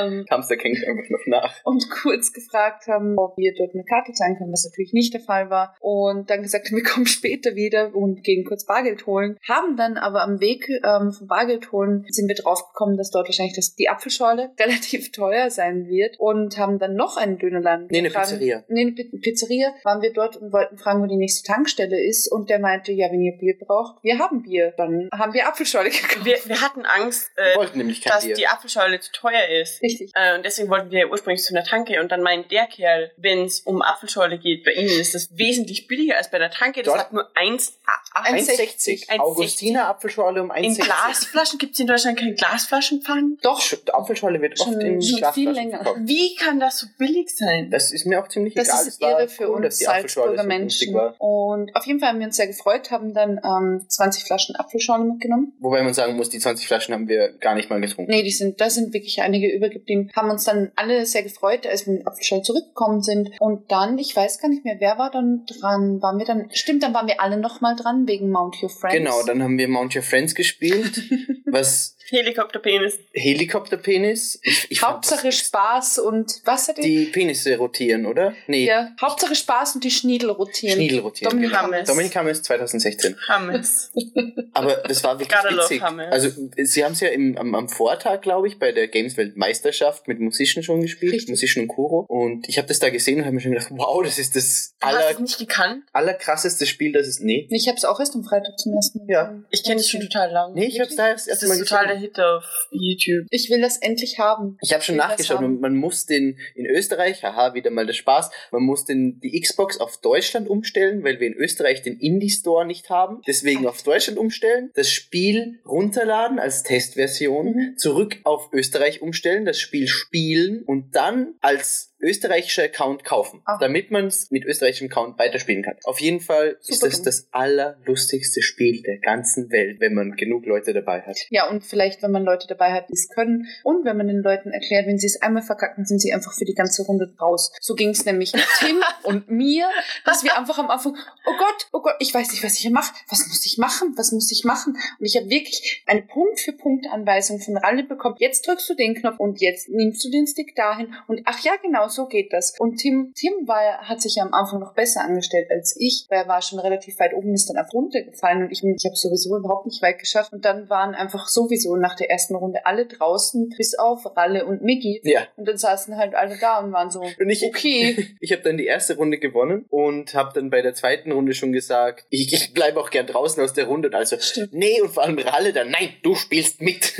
ähm, Hamster hängt einfach noch nach. und kurz gefragt haben, ob wir dort eine Karte zahlen können, was natürlich nicht der Fall war. Und dann gesagt, wir kommen später wieder und gehen kurz Bargeld holen. Haben dann aber am Weg ähm, vom Bargeld holen sind wir draufgekommen, dass dort wahrscheinlich das, die Apfelschorle relativ teuer sein wird und haben dann noch einen Dönerladen. Nee, eine. Pizzeria. Nee, eine Pi- Pizzeria waren wir dort und wollten fragen, wo die nächste Tankstelle ist. Und der meinte, ja, wenn ihr Bier braucht, wir haben Bier. Dann haben wir Apfelschorle gekauft. Wir, wir hatten Angst, Wir äh, wollten nämlich kein dass Bier. die Apfelschorle zu teuer ist. Richtig. Äh, und deswegen wollten wir ursprünglich zu einer Tanke. Und dann meint der Kerl, wenn es um Apfelschorle geht, bei ihnen ist das wesentlich billiger als bei der Tanke. Das Dort- hat nur 1, 1,60. 1,60. Augustiner Apfelschorle um 1,60. In Glasflaschen gibt es in Deutschland kein Glasflaschenpfand. Doch, Sch- Apfelschorle wird oft Schon- in schon Glasflaschen viel länger. verkauft. Wie kann das so billig sein? Das ist mir auch ziemlich Das egal. ist Es war irre für cool, uns die Salzburger so Menschen. Und auf jeden Fall haben wir uns sehr gefreut, haben dann ähm, 20 Flaschen Apfelschorle mitgenommen. Wobei man sagen muss, die 20 Flaschen haben wir gar nicht mal getrunken. Nee, die sind, da sind wirklich einige übergeblieben. Haben uns dann alle sehr gefreut, als wir mit Apfelschorle zurückgekommen sind. Und dann, ich weiß gar nicht mehr, wer war dann dran? Waren wir dann, stimmt, dann waren wir alle nochmal dran wegen Mount Your Friends. Genau, dann haben wir Mount Your Friends gespielt, was Helikopterpenis. Helikopterpenis. Ich, ich Hauptsache Spaß und was hat die Penisse rotieren, oder? Nee, Ja, Hauptsache Spaß und die Schniedel rotieren. Schniedel rotieren. Dominik genau. Hammes. Dominik Hammes 2016. Hammes. Aber das war wirklich Gotta witzig. Also sie haben es ja im, am, am Vortag, glaube ich, bei der Gameswelt-Meisterschaft mit Musician schon gespielt, Richtig. Musician und Kuro. Und ich habe das da gesehen und habe mir schon gedacht, wow, das ist das Du hast es aller, nicht gekannt? allerkrasseste Spiel, das es... Nee, Ich habe es auch erst am Freitag zum ersten Mal. Ja. gesehen. Ich kenne es schon total lang. nee, ich habe es da erst, mal total Hit auf YouTube. Ich will das endlich haben. Ich habe schon nachgeschaut und man muss den in Österreich, haha, wieder mal der Spaß, man muss den die Xbox auf Deutschland umstellen, weil wir in Österreich den Indie Store nicht haben. Deswegen auf Deutschland umstellen, das Spiel runterladen als Testversion, Mhm. zurück auf Österreich umstellen, das Spiel spielen und dann als österreichischer Account kaufen, Ah. damit man es mit österreichischem Account weiterspielen kann. Auf jeden Fall ist Super das dumm. das allerlustigste Spiel der ganzen Welt, wenn man genug Leute dabei hat. Ja, und vielleicht, wenn man Leute dabei hat, die es können. Und wenn man den Leuten erklärt, wenn sie es einmal verkacken, sind sie einfach für die ganze Runde raus. So ging es nämlich Tim und mir, dass wir einfach am Anfang, oh Gott, oh Gott, ich weiß nicht, was ich hier mache. Was muss ich machen? Was muss ich machen? Und ich habe wirklich eine Punkt-für-Punkt-Anweisung von Ralle bekommen. Jetzt drückst du den Knopf und jetzt nimmst du den Stick dahin. Und ach ja, genau, so geht das. Und Tim, Tim war, hat sich ja am Anfang noch besser angestellt als ich, weil er war schon relativ weit oben, ist dann einfach runtergefallen und ich, ich habe sowieso überhaupt nicht weit geschafft. Und dann waren einfach sowieso nach der ersten Runde alle draußen, bis auf Ralle und Miggi. Ja. Und dann saßen halt alle da und waren so, Und ich, okay. ich habe dann die erste Runde gewonnen und habe dann bei der zweiten Runde schon gesagt, ich, ich bleibe auch gern draußen aus der Runde. Und also, Stimmt. nee, und vor allem Ralle dann, nein, du spielst mit.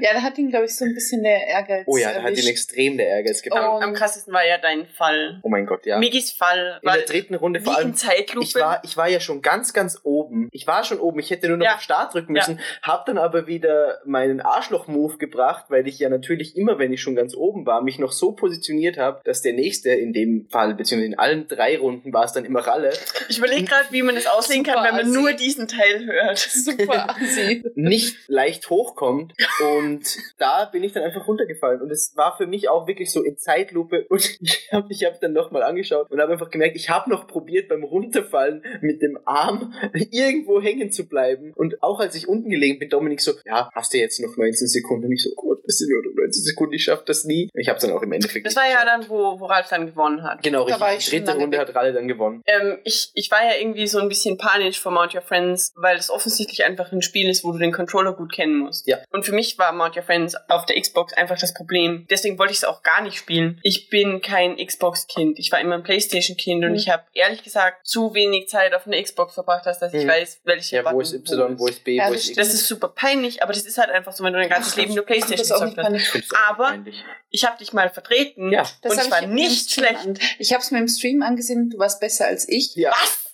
Ja, da hat ihn, glaube ich, so ein bisschen der Ehrgeiz oh ja, da hat ihn erwischt. extrem der Ehrgeiz gepackt. Am krassesten war ja dein Fall. Oh mein Gott, ja. Migis Fall In der dritten Runde vor allem. in Zeitlupe. Ich war, ich war ja schon ganz, ganz oben. Ich war schon oben. Ich hätte nur noch Ja. auf Start drücken müssen. Hab dann aber wieder meinen Arschloch-Move gebracht, weil ich ja natürlich immer, wenn ich schon ganz oben war, mich noch so positioniert habe, dass der nächste in dem Fall, beziehungsweise in allen drei Runden war es dann immer Ralle, ich überlege gerade, wie man das auslegen kann, wenn man assi. nur diesen Teil hört. Super assi. nicht leicht hochkommt. Und da bin ich dann einfach runtergefallen. Und es war für mich auch wirklich so in Zeitlupe. Und ich habe ich hab dann nochmal angeschaut und habe einfach gemerkt, ich habe noch probiert beim Runterfallen mit dem Arm irgendwo hängen zu bleiben. Und auch als ich unten gelegen bin, Dominik so, ja, hast du jetzt noch 19 Sekunden? Und ich so, Gott, das sind nur noch 19 Sekunden, ich schaff das nie. Ich habe es dann auch im Endeffekt Das war ja dann, wo, wo Ralf dann gewonnen hat. Genau, Da richtig. dritte Runde weg. hat Ralle dann gewonnen. Ähm, ich, ich war ja irgendwie so ein bisschen panisch vor Mount Your Friends, weil es offensichtlich einfach ein Spiel ist, wo du den Controller gut kennen musst. Ja. Und für mich war Mount Your Friends auf der Xbox einfach das Problem. Deswegen wollte ich es auch gar nicht spielen. Ich bin kein Xbox-Kind. Ich war immer ein Playstation-Kind und Mhm. ich habe ehrlich gesagt zu wenig Zeit auf einer Xbox verbracht, als dass ich Mhm. weiß, welche Ja, wo ist Y, wo ist B, Ja, wo das ist X? Das ist super peinlich, aber das ist halt einfach so, wenn du dein ganzes Ach, Leben nur Playstation das gezockt hast. aber peinlich. Ich habe dich mal vertreten Ja. Das und ich war nicht schlecht. An. Ich habe es mir im Stream angesehen, du warst besser als ich. Ja.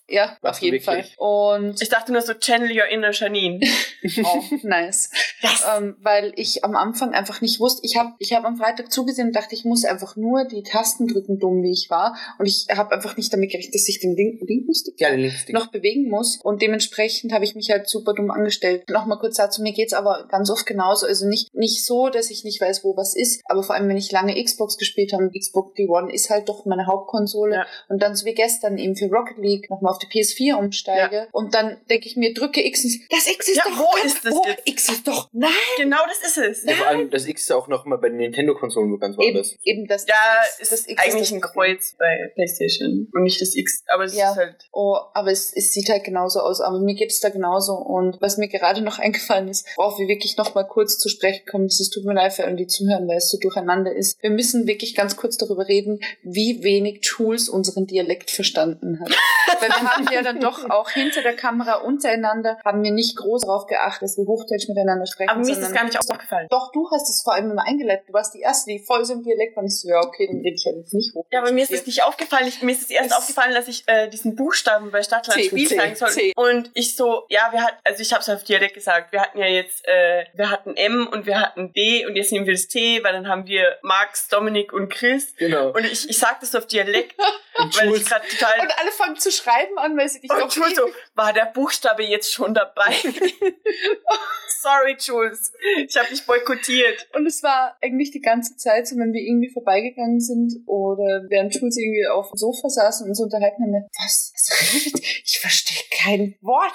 Ja, Warst auf jeden wirklich? Fall. Und Ich dachte nur so, channel your inner Janine. oh, nice. Yes. ähm, weil ich am Anfang einfach nicht wusste, ich habe ich hab am Freitag zugesehen und dachte, ich muss einfach nur die Tasten drücken, dumm wie ich war. Und ich habe einfach nicht damit gerechnet, dass ich den linken, linken Stick Ja, den linken Stick. noch bewegen muss. Und dementsprechend habe ich mich halt super dumm angestellt. Nochmal kurz dazu, mir geht's aber ganz oft genauso. Also nicht, nicht so, dass ich nicht weiß, wo was ist, aber vor allem, wenn ich lange Xbox gespielt habe, Xbox One ist halt doch meine Hauptkonsole. Ja. Und dann so wie gestern eben für Rocket League nochmal auf die PS4 umsteige. Und dann denke ich mir, drücke X und das X ist Ja, doch wo ganz- ist das wo? jetzt? X ist doch nein. Genau das ist es. Ja, vor allem, das X ist auch noch mal bei den Nintendo-Konsolen wo ganz Eben, woanders. eben das, Ja, das es das ist X eigentlich das ein. Kreuz bei PlayStation und nicht das X, aber es Ja. ist halt. Oh, aber es, es sieht halt genauso aus. Aber mir geht es da genauso. Und was mir gerade noch eingefallen ist, worauf wir wirklich noch mal kurz zu sprechen kommen, es tut mir leid für alle, die zuhören, weil es so durcheinander ist. Wir müssen wirklich ganz kurz darüber reden, wie wenig Jules unseren Dialekt verstanden hat. weil wir haben ja dann doch auch hinter der Kamera untereinander, haben wir nicht groß darauf geachtet, dass wir Hochdeutsch miteinander sprechen. Aber mir ist das gar nicht aufgefallen. Doch, du hast es vor allem immer eingeleitet. Du warst die Erste, die voll so im Dialekt war. Und ich so, ja, okay, dann rede ich halt jetzt nicht hoch. Ja, aber mir ist es nicht aufgefallen. Ich, mir ist es erst Es- aufgefallen, dass ich äh, diesen Buchstaben bei Stadtland Spiel sagen soll. C. Und ich so, ja, wir hatten, also ich habe es auf Dialekt gesagt. Wir hatten ja jetzt, äh, wir hatten M und wir hatten D und jetzt nehmen wir das T, weil dann haben wir Max, Dominik und Chris. Genau. Und ich, ich sag das auf Dialekt, weil ich gerade total Und alle fangen zu schreiben an, weil sie dich Und doch Jules so, war der Buchstabe jetzt schon dabei? Sorry, Jules. Ich habe dich boykottiert. Und es war eigentlich die ganze Zeit so, wenn wir irgendwie vorbeigegangen sind oder während Jules irgendwie auf dem Sofa saß und uns unterhalten haben, wir, was, was redet? Ich verstehe kein Wort.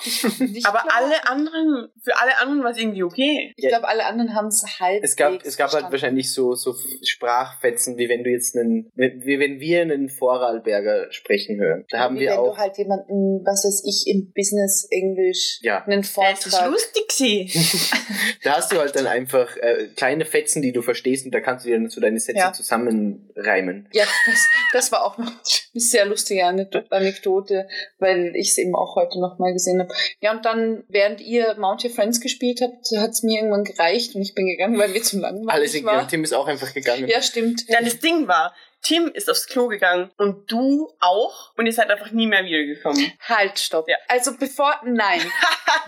Aber klar. alle anderen, für alle anderen war es irgendwie okay. ich glaube, alle anderen haben es halb. es gab, es gab halt wahrscheinlich so, so Sprachfetzen, wie wenn du jetzt einen, wie wenn wir einen Vorarlberger sprechen hören. Da haben Wie wir wenn auch, du halt jemanden, was weiß ich, im Business Englisch ja, einen Das ist Vortrag. lustig da hast du halt dann einfach äh, kleine Fetzen, die du verstehst und da kannst du dir dann so deine Sätze Ja. zusammenreimen. Ja, das, das war auch noch eine sehr lustige Anek- Anekdote, weil ich es eben auch heute noch mal gesehen habe. Ja, und dann, während ihr Mount Your Friends gespielt habt, hat es mir irgendwann gereicht und ich bin gegangen, weil wir zu langweilig Alles war. Und Tim ist auch einfach gegangen. Ja, stimmt. Ja, das Ding war, Tim ist aufs Klo gegangen und du auch und ihr seid einfach nie mehr wiedergekommen. Halt, stopp. Ja. Also bevor, nein.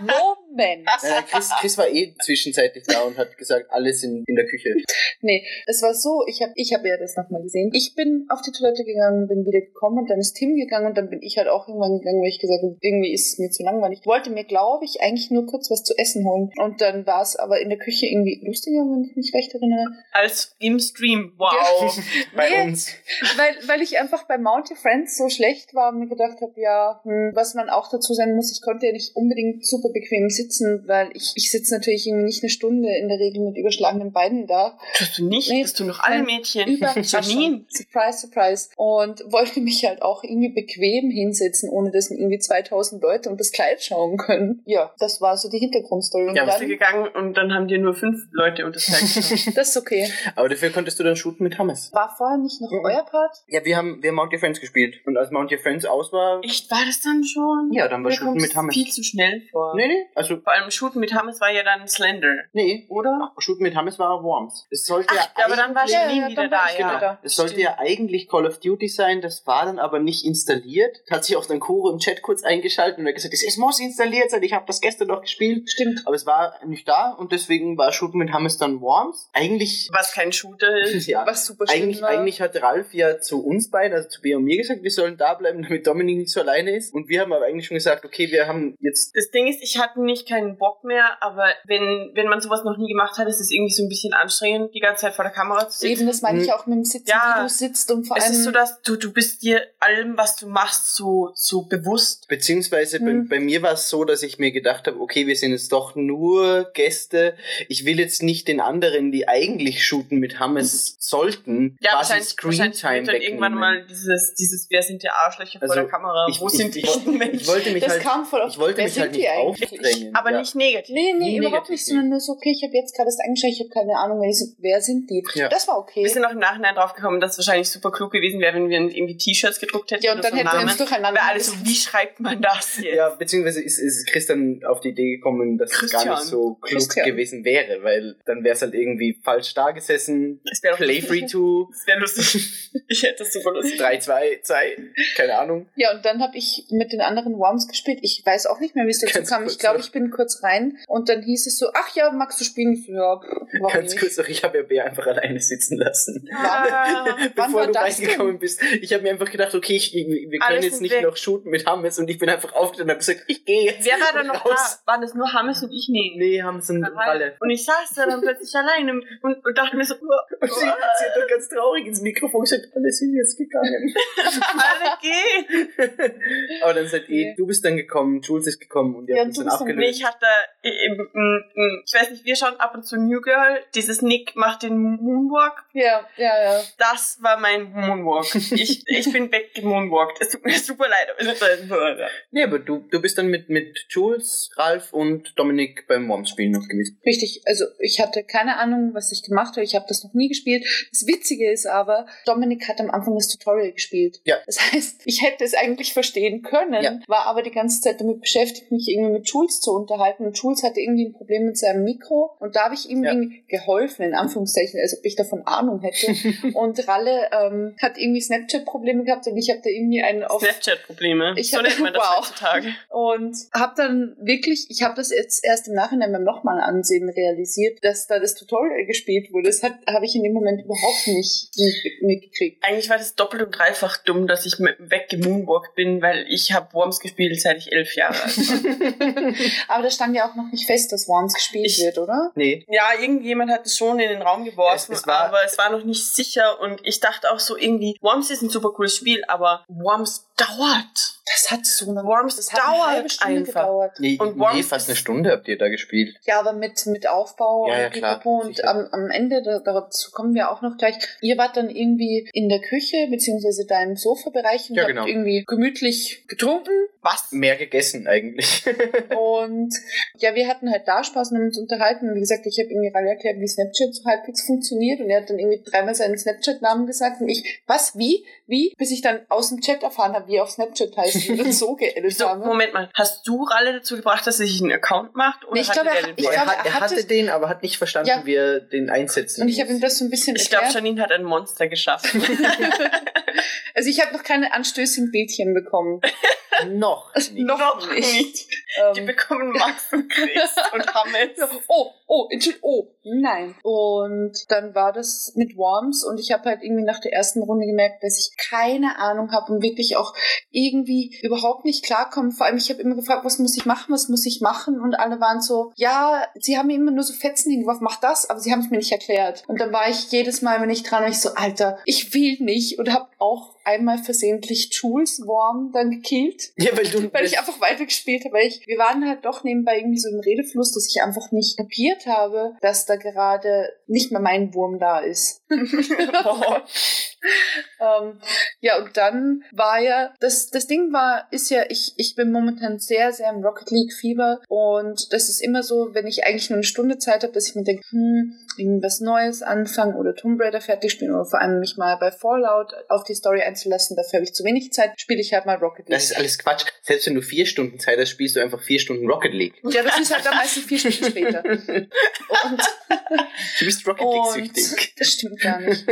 Moment. Äh, Chris, Chris war eh zwischenzeitlich da und hat gesagt, alles in, in der Küche. Nee, es war so, ich habe ich hab ja das nochmal gesehen. Ich bin auf die Toilette gegangen, bin wieder gekommen und dann ist Tim gegangen und dann bin ich halt auch irgendwann gegangen, weil ich gesagt habe, irgendwie ist es mir zu langweilig. Ich wollte mir, glaube ich, eigentlich nur kurz was zu essen holen. Und dann war es aber in der Küche irgendwie lustiger, wenn ich mich recht erinnere. Als im Stream. Wow. Bei Nee. uns. weil, weil ich einfach bei Mounty Friends so schlecht war und mir gedacht habe, ja, hm, was man auch dazu sagen muss, ich konnte ja nicht unbedingt super bequem sitzen sitzen, weil ich, ich sitze natürlich irgendwie nicht eine Stunde in der Regel mit überschlagenen Beinen da. Tust du nicht? Nee, das tun doch alle Mädchen. Überraschung. Surprise, surprise. Und wollte mich halt auch irgendwie bequem hinsetzen, ohne dass irgendwie 2000 Leute und das Kleid schauen können. Ja, das war so die Hintergrundstory. Und Ja, bist du gegangen und dann haben dir nur fünf Leute unterzeichnet. das ist okay. Aber dafür konntest du dann shooten mit Hammes. War vorher nicht noch Mhm. euer Part? Ja, wir haben, wir haben Mount Your Friends gespielt. Und als Mount Your Friends aus war. Echt, war das dann schon? Ja, dann war Mir Shooten mit Hammes. viel zu schnell vor. Nee, nee, also. Vor allem Shooten mit Hammes war ja dann Slender. Nee, Oder? Shooten mit Hammes war Worms. Es sollte Ach, ja aber dann war eigentlich- Janine ja, wieder da, ja. da. Es sollte Stimmt. ja eigentlich Call of Duty sein, das war dann aber nicht installiert. Hat sich auch dann Kuro im Chat kurz eingeschaltet und hat gesagt, es muss installiert sein, ich habe das gestern noch gespielt. Stimmt. Aber es war nicht da und deswegen war Shooten mit Hammes dann Worms. Eigentlich, Was kein Shooter ist. ja, Was super schön eigentlich, war. eigentlich hat Ralf ja zu uns beiden, also zu Bea und mir gesagt, wir sollen da bleiben, damit Dominik nicht so alleine ist. Und wir haben aber eigentlich schon gesagt, okay, wir haben jetzt Das Ding ist, ich hatte nicht keinen Bock mehr, aber wenn, wenn man sowas noch nie gemacht hat, ist es irgendwie so ein bisschen anstrengend, die ganze Zeit vor der Kamera zu sitzen. Eben, das meine ich Mhm. auch mit dem Sitzen, Ja. wie du sitzt und vor Es allem. ist so, dass du, du bist dir allem, was du machst, so, so bewusst. Beziehungsweise Hm. bei, bei mir war es so, dass ich mir gedacht habe, okay, wir sind jetzt doch nur Gäste. Ich will jetzt nicht den anderen, die eigentlich shooten mit Hammes sollten, Ja, quasi wahrscheinlich, wahrscheinlich Screentime wird dann irgendwann wegnehmen. mal dieses, dieses, wer sind die Arschlöcher vor Also, der Kamera? ich- Wo ich- sind die ich-? Ich wollte mich das halt, kam voll auf. ich wollte wer mich sind halt die nicht eigentlich? aufdrängen. Aber ja. nicht negativ. Nee, nee, Nie überhaupt negativ, nicht, sondern nur so, okay, ich habe jetzt gerade das eingeschaltet, ich habe keine Ahnung, wer, sind, wer sind die. Ja. Das war okay. Wir sind auch im Nachhinein drauf gekommen, dass es wahrscheinlich super klug gewesen wäre, wenn wir irgendwie T-Shirts gedruckt hätten. ja, und dann so hätten wir uns durcheinander Wäre alles so, wie schreibt man das jetzt? Ja, beziehungsweise ist, ist Chris dann auf die Idee gekommen, dass es gar Christian. nicht so klug Christian. gewesen wäre, weil dann wäre es halt irgendwie falsch da gesessen. Play free to Das wäre lustig. Ich hätte das super lustig. 3, 2, 2, keine Ahnung. Ja, und dann habe ich mit den anderen Worms gespielt. Ich weiß auch nicht mehr, wie es dazu Ganz kam. Ich glaube, ich bin kurz rein und dann hieß es so, ach ja, magst du spielen? Ich so, ja, warum Ganz nicht? kurz noch, ich habe ja Bea einfach alleine sitzen lassen. Ah, Wann Bevor war du das denn? reingekommen bist. Ich habe mir einfach gedacht, okay, ich, wir können Alles jetzt nicht weg. noch shooten mit Hammes und ich bin einfach aufgestanden und habe gesagt, ich gehe jetzt. Wer war da noch raus. da? Waren das nur Hammes und ich? Nee. Nee, Hammes und alle. Und ich saß da dann plötzlich alleine und, und dachte mir so, oh, Und sie, sie hat dann ganz traurig ins Mikrofon gesagt, alle sind jetzt gegangen. alle gehen. Aber dann seid eh, Okay. du bist dann gekommen, Jules ist gekommen und ihr Ja, habt uns dann Nee, abgelöst. Ich hatte, ähm, ähm, ähm, ich weiß nicht, wir schauen ab und zu New Girl. Dieses Nick macht den Moonwalk. Ja, ja, ja. Das war mein Moonwalk. Ich, ich bin weggemoonwalkt. Es tut mir super leid. halt- Nee, aber du, du bist dann mit, mit Jules, Ralf und Dominik beim Worms-Spielen noch gewesen. Richtig, also ich hatte keine Ahnung, was ich gemacht habe. Ich habe das noch nie gespielt. Das Witzige ist aber, Dominik hat am Anfang das Tutorial gespielt. Ja. Das heißt, ich hätte es eigentlich verstehen können, Ja. war aber die ganze Zeit damit beschäftigt, mich irgendwie mit Jules zu unterhalten. Und Jules hatte irgendwie ein Problem mit seinem Mikro und da habe ich ihm Ja. irgendwie geholfen, in Anführungszeichen, als ob ich davon Ahnung hätte. und Ralle ähm, hat irgendwie Snapchat-Probleme gehabt und ich habe da irgendwie einen auf Snapchat-Probleme. Ich so nennt man das wow. heutzutage. und habe dann wirklich, ich habe das jetzt erst im Nachhinein beim nochmal ansehen realisiert, dass da das Tutorial gespielt wurde. Das habe ich in dem Moment überhaupt nicht mit- mitgekriegt. Eigentlich war das doppelt und dreifach dumm, dass ich weggemoonwalkt bin, weil ich habe Worms gespielt, seit ich elf Jahre alt war. Aber da stand ja auch noch nicht fest, dass Worms gespielt Ich- wird, oder? Nee, Ja, irgendjemand hat es schon in den Raum geworfen, Es- es war- aber es war noch nicht sicher und ich dachte auch so irgendwie, Worms ist ein super cooles Spiel, aber Worms dauert. Das hat so eine Worms das hat eine halbe Stunde einfach. gedauert. nee, Und nee Worms fast eine Stunde habt ihr da gespielt. Ja, aber mit, mit Aufbau Ja, ja, und klar, und am, am Ende, da, dazu kommen wir auch noch gleich, ihr wart dann irgendwie in der Küche, beziehungsweise da im Sofabereich und Ja, habt genau. irgendwie gemütlich getrunken Was? Mehr gegessen eigentlich. Und ja, wir hatten halt da Spaß und haben uns unterhalten. Und wie gesagt, ich habe irgendwie Ralle erklärt, wie Snapchat so halbwegs funktioniert. Und er hat dann irgendwie dreimal seinen Snapchat-Namen gesagt. Und ich, was, wie, wie? Bis ich dann aus dem Chat erfahren habe, wie auf Snapchat heißt und das so geedit So, habe. Moment mal, hast du Ralle dazu gebracht, dass er sich einen Account macht? Oder Nee, ich hatte glaube, er- den ich vorher? er, glaube, hat, er hatte hatte- den, aber hat nicht verstanden, Ja. wie er den einsetzen Und ich habe ihm das so ein bisschen Ich glaube. Janine hat ein Monster geschaffen. also ich habe noch keine anstößigen Bildchen bekommen. noch nicht. noch nicht. Die Ähm, bekommen Max und Chris und Hammes. Oh, oh, Entschuldigung, oh, nein. Und dann war das mit Worms und ich habe halt irgendwie nach der ersten Runde gemerkt, dass ich keine Ahnung habe und wirklich auch irgendwie überhaupt nicht klarkomme. Vor allem, ich habe immer gefragt, was muss ich machen, was muss ich machen? Und alle waren so, ja, sie haben mir immer nur so Fetzen hingeworfen, mach das, aber sie haben es mir nicht erklärt. Und dann war ich jedes Mal, wenn ich dran war, ich so, Alter, ich will nicht und habe auch einmal versehentlich Jules Worm dann gekillt. Ja, weil du. Weil ich einfach weitergespielt habe. Weil ich, wir waren halt doch nebenbei irgendwie so im Redefluss, dass ich einfach nicht kapiert habe, dass da gerade nicht mehr mein Wurm da ist. Ähm, ja, und dann war ja, das, das Ding war, ist ja, ich, ich bin momentan sehr, sehr im Rocket League Fieber und das ist immer so, wenn ich eigentlich nur eine Stunde Zeit habe, dass ich mir denke, hm, irgendwas Neues anfangen oder Tomb Raider fertig spielen oder vor allem mich mal bei Fallout auf die Story einzulassen, dafür habe ich zu wenig Zeit, spiele ich halt mal Rocket League. Das ist alles Quatsch. Selbst wenn du vier Stunden Zeit hast, spielst du einfach vier Stunden Rocket League. ja, das ist halt dann meistens vier Stunden später. Und Du bist Rocket League Und süchtig. das stimmt gar nicht.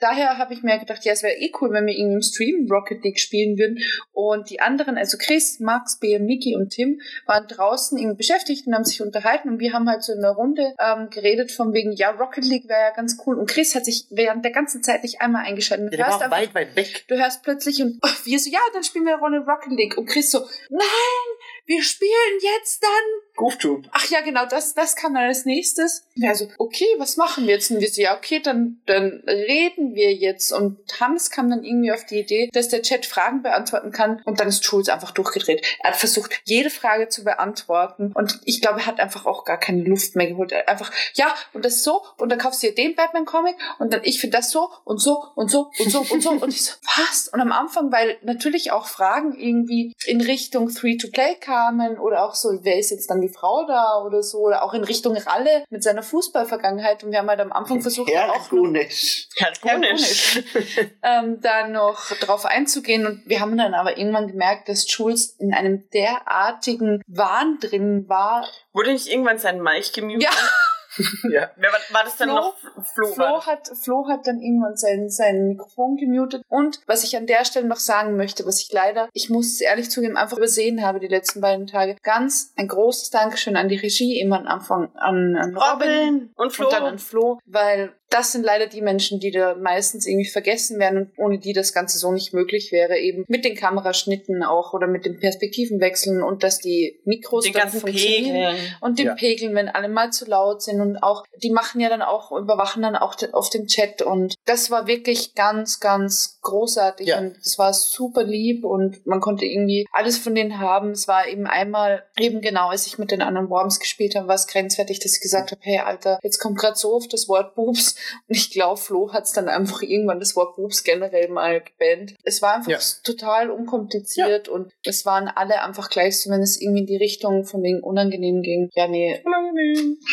Daher habe ich mir gedacht, ja, es wäre eh cool, wenn wir irgendwie im Stream Rocket League spielen würden. Und die anderen, also Chris, Max, Bea, Miki und Tim, waren draußen irgendwie beschäftigt und haben sich unterhalten. Und wir haben halt so in der Runde ähm, geredet von wegen, ja, Rocket League wäre ja ganz cool. Und Chris hat sich während der ganzen Zeit nicht einmal eingeschaltet. Ja, Du der war hörst einfach- weit, weit weg. Du hörst plötzlich und oh, wir so, ja, dann spielen wir eine Runde Rocket League. Und Chris so, nein, wir spielen jetzt dann GoofTube. Ach ja, genau, das, das kam dann als nächstes. Ja, so, okay, was machen wir jetzt? Und wir so, ja, okay, dann, dann reden wir jetzt. Und Hans kam dann irgendwie auf die Idee, dass der Chat Fragen beantworten kann. Und dann ist Jules einfach durchgedreht. Er hat versucht, jede Frage zu beantworten. Und ich glaube, er hat einfach auch gar keine Luft mehr geholt. Er hat einfach, ja, und das so. Und dann kaufst du dir den Batman-Comic. Und dann ich finde das so und so und so und so und so. Und ich so, was? Und am Anfang, weil natürlich auch Fragen irgendwie in Richtung Free-to-Play kamen oder auch so, wer ist jetzt dann die Frau da oder so. Oder auch in Richtung Ralle mit seiner Fußballvergangenheit. Und wir haben halt am Anfang versucht, da auch noch Herkunisch. Herkunisch. ähm, da noch drauf einzugehen. Und wir haben dann aber irgendwann gemerkt, dass Jules in einem derartigen Wahn drin war. Wurde nicht irgendwann sein Mic gemutet? Ja. Ja. Wer war, war das dann Flo? noch? Flo, war Flo das. hat, Flo hat dann irgendwann sein, sein Mikrofon gemutet. Und was ich an der Stelle noch sagen möchte, was ich leider, ich muss es ehrlich zugeben, einfach übersehen habe die letzten beiden Tage. Ganz ein großes Dankeschön an die Regie, immer am Anfang an, an Robin. Robin und Flo. Und dann an Flo, weil das sind leider die Menschen, die da meistens irgendwie vergessen werden und ohne die das Ganze so nicht möglich wäre, eben mit den Kameraschnitten auch oder mit den Perspektivenwechseln und dass die Mikros den dann ganzen funktionieren Pegeln. und den Ja. Pegeln, wenn alle mal zu laut sind und auch, die machen ja dann auch, überwachen dann auch den, auf den Chat und das war wirklich ganz, ganz großartig Ja. und es war super lieb und man konnte irgendwie alles von denen haben. Es war eben einmal, eben genau, als ich mit den anderen Worms gespielt habe, war es grenzwertig, dass ich gesagt habe, hey Alter, jetzt kommt gerade so oft das Wort Boobs und ich glaube, Flo hat es dann einfach irgendwann das Wort Boobs generell mal gebannt. Es war einfach Ja. total unkompliziert und es waren alle einfach gleich so, wenn es irgendwie in die Richtung von wegen unangenehm ging. Ja, nee,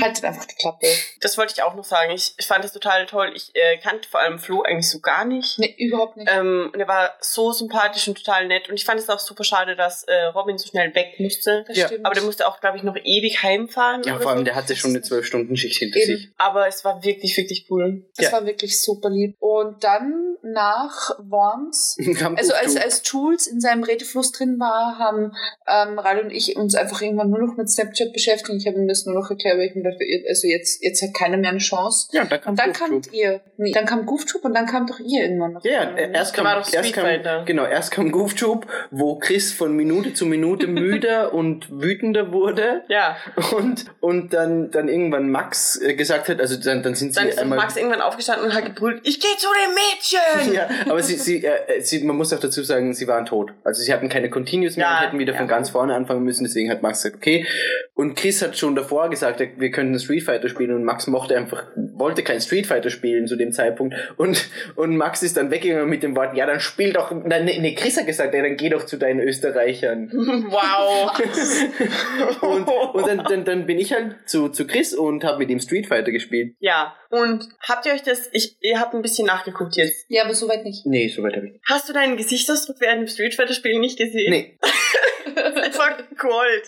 haltet einfach die Klappe. Das wollte ich auch noch sagen. Ich, ich fand das total toll. Ich äh, kannte vor allem Flo eigentlich so gar nicht. Nee, überhaupt nicht. Ähm, und er war so sympathisch und total nett. Und ich fand es auch super schade, dass äh, Robin so schnell weg musste. das ja. stimmt. Aber der musste auch, glaube ich, noch ewig heimfahren. Ja, vor allem, so. der hatte schon eine 12-Stunden-Schicht hinter Eben. sich. Aber es war wirklich, wirklich cool. das ja. war wirklich super lieb. Und dann nach Worms Also als, als Jules in seinem Redefluss drin war, haben ähm, Ral und ich uns einfach irgendwann nur noch mit Snapchat beschäftigt. Ich habe ihm das nur noch erklärt, weil ich mir dachte, also jetzt, jetzt hat keiner mehr eine Chance. ja, da kam Und dann kamt ihr. Nee, dann kam GoofTube und dann kam doch ihr irgendwann noch. Ja, Oder? erst kam, war doch erst kam, genau, erst kam GoofTube, wo Chris von Minute zu Minute müder und wütender wurde. Ja. Und, und dann, dann irgendwann Max äh, gesagt hat, also dann, dann sind sie Dann einmal... Max irgendwann aufgestanden und hat gebrüllt, ich gehe zu dem Mädchen! ja, aber sie, sie, äh, sie, man muss auch dazu sagen, sie waren tot. Also sie hatten keine Continues mehr Ja, und hätten wieder von ja. ganz vorne anfangen müssen, deswegen hat Max gesagt, okay. Und Chris hat schon davor gesagt, wir könnten Street Fighter spielen und Max mochte einfach, wollte kein Street Fighter spielen zu dem Zeitpunkt. Und, und Max ist dann weggegangen mit dem Wort, ja, dann spiel doch, nein, nee, nee, Chris hat gesagt, ja, dann geh doch zu deinen Österreichern. Wow. Und, und dann, dann, dann bin ich halt zu, zu Chris und habe mit ihm Street Fighter gespielt. Ja, und habt ihr euch das, ich, ihr habt ein bisschen nachgeguckt jetzt. Ja, aber soweit nicht. Nee, so weit habe ich nicht. Hast du deinen Gesichtsausdruck während dem Street Fighter Spielen nicht gesehen? Nee. Das war Gold.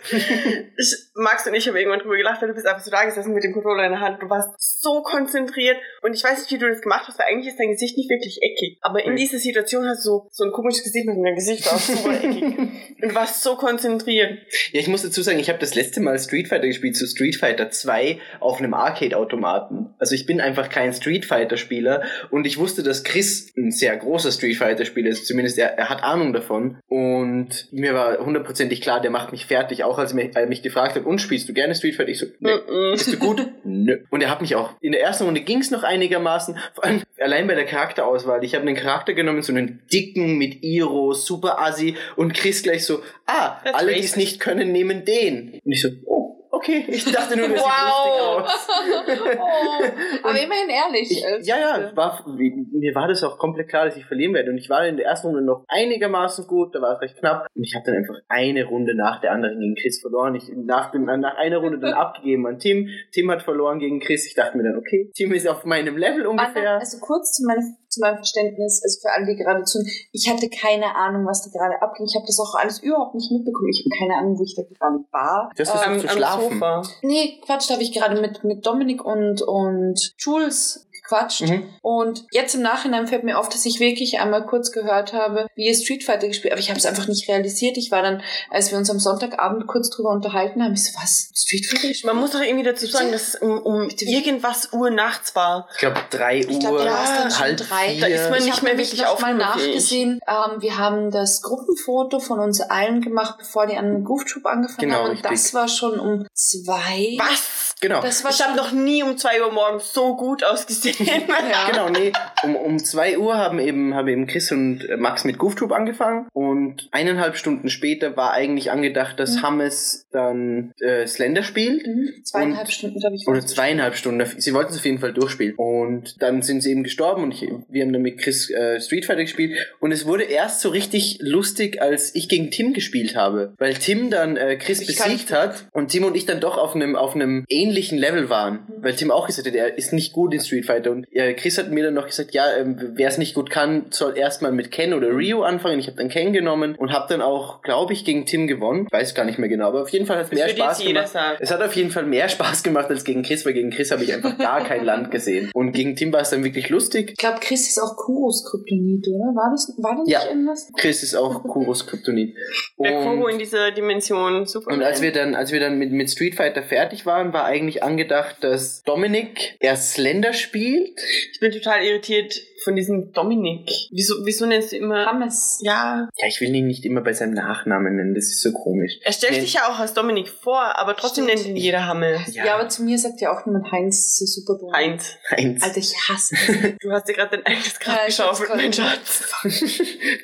Ich, Max und ich haben irgendwann drüber gelacht, weil du bist einfach so da gesessen mit dem Controller in der Hand. Du warst so konzentriert und ich weiß nicht, wie du das gemacht hast, weil eigentlich ist dein Gesicht nicht wirklich eckig. Aber in Nee. dieser Situation hast du so, so ein komisches Gesicht mit deinem Gesicht war super eckig. Und du warst so konzentriert. Ja, ich muss dazu sagen, ich habe das letzte Mal Street Fighter gespielt zu Street Fighter 2 auf einem Arcade-Automaten. Also ich bin einfach kein Street Fighter-Spieler und ich wusste, dass Chris ein sehr großer Street Fighter-Spieler ist. Zumindest er, er hat Ahnung davon. Und mir war 100% hundertprozentig klar, der macht mich fertig. Auch als er mich, mich gefragt hat, und spielst du gerne Street Fighter? Ich so, nee. Mm-mm. Bist du gut? Nö. Und er hat mich auch, in der ersten Runde ging es noch einigermaßen, vor allem allein bei der Charakterauswahl. Ich habe einen Charakter genommen, so einen dicken mit Iro, super assi und Chris gleich so, ah, That's alle, die es nicht können, nehmen den. Und ich so, oh, okay. Ich dachte nur, das Wow. sieht lustig aus. oh, aber immerhin ehrlich. Ich, Also, ja, ja, war, mir war das auch komplett klar, dass ich verlieren werde. Und ich war in der ersten Runde noch einigermaßen gut, da war es recht knapp. Und ich habe dann einfach eine Runde nach der anderen gegen Chris verloren. Ich nach, dem, nach einer Runde dann abgegeben an Tim. Tim hat verloren gegen Chris. Ich dachte mir dann, okay, Tim ist auf meinem Level ungefähr. also kurz zu meinem, zu meinem Verständnis, also für alle, die gerade zuhören, ich hatte keine Ahnung, was da gerade abging. Ich habe das auch alles überhaupt nicht mitbekommen. Ich habe keine Ahnung, wo ich da gerade war. Du hast versucht Am, zu schlafen. Sofa. Nee, Quatsch, da habe ich gerade mit, mit Dominik und, und Jules gequatscht. Mhm. Und jetzt im Nachhinein fällt mir auf, dass ich wirklich einmal kurz gehört habe, wie ihr Street Fighter gespielt aber ich habe es einfach nicht realisiert. Ich war dann, als wir uns am Sonntagabend kurz drüber unterhalten haben, ich so, was? Street Fighter gespielt? Man muss doch irgendwie dazu sagen, dass es um, um irgendwas Uhr nachts war. Ich glaube, drei Ich Uhr, da war's dann schon halb drei. vier. Da ist man ich nicht mehr wirklich noch mal nachgesehen. Ähm, wir haben das Gruppenfoto von uns allen gemacht, bevor die anderen GoofTube angefangen Genau, haben. Und richtig. das war schon um zwei. Was? Genau. Das war Ich habe schon noch nie um 2 Uhr morgens so gut ausgesehen. Ja. Genau, nee, um, um zwei Uhr haben eben, haben eben Chris und Max mit GoofTube angefangen und eineinhalb Stunden später war eigentlich angedacht, dass Mhm. Hammes dann äh, Slender spielt. Mhm, zweieinhalb Und- Stunden, glaube ich. Oder zweieinhalb Stunden. Sie wollten es auf jeden Fall durchspielen. Und dann sind sie eben gestorben und ich, wir haben dann mit Chris äh, Street Fighter gespielt. Und es wurde erst so richtig lustig, als ich gegen Tim gespielt habe. Weil Tim dann äh, Chris ich besiegt hat und Tim und ich dann doch auf einem auf einem ähnlichen Level waren. Weil Tim auch gesagt hat, er ist nicht gut in Street Fighter. Und äh, Chris hat mir dann noch gesagt, ja, ähm, wer es nicht gut kann, soll erstmal mit Ken oder Ryu anfangen. Ich habe dann Ken genommen und habe dann auch, glaube ich, gegen Tim gewonnen. Weiß gar nicht mehr genau, aber auf jeden Fall hat es Das mehr Spaß gemacht. sagen. Es hat auf jeden Fall mehr Spaß gemacht als gegen Chris, weil gegen Chris habe ich einfach gar kein Land gesehen. Und gegen Tim war es dann wirklich lustig. Ich glaube, Chris ist auch Kuros Kryptonit, oder? War das, war da nicht Ja. irgendwas? Chris ist auch Kuros Kryptonit. Der Kuro Und, in dieser Dimension, super. und als wir dann, als wir dann mit, mit Street Fighter fertig waren, war eigentlich angedacht, dass Dominik erst Slender spielt. ich bin total irritiert von diesem Dominik. Wieso, wieso nennst du immer... Hammes. Ja, Ja, ich will ihn nicht immer bei seinem Nachnamen nennen, das ist so komisch. er stellt Nee. sich ja auch als Dominik vor, aber trotzdem Stimmt. nennt ihn jeder Hammel. Ja. aber zu mir sagt ja auch niemand Heinz, das ist super dumm. Heinz, Heinz. Alter, ich hasse es. du hast dir gerade dein eigenes Grab Ja, geschaufelt, mein. Schatz.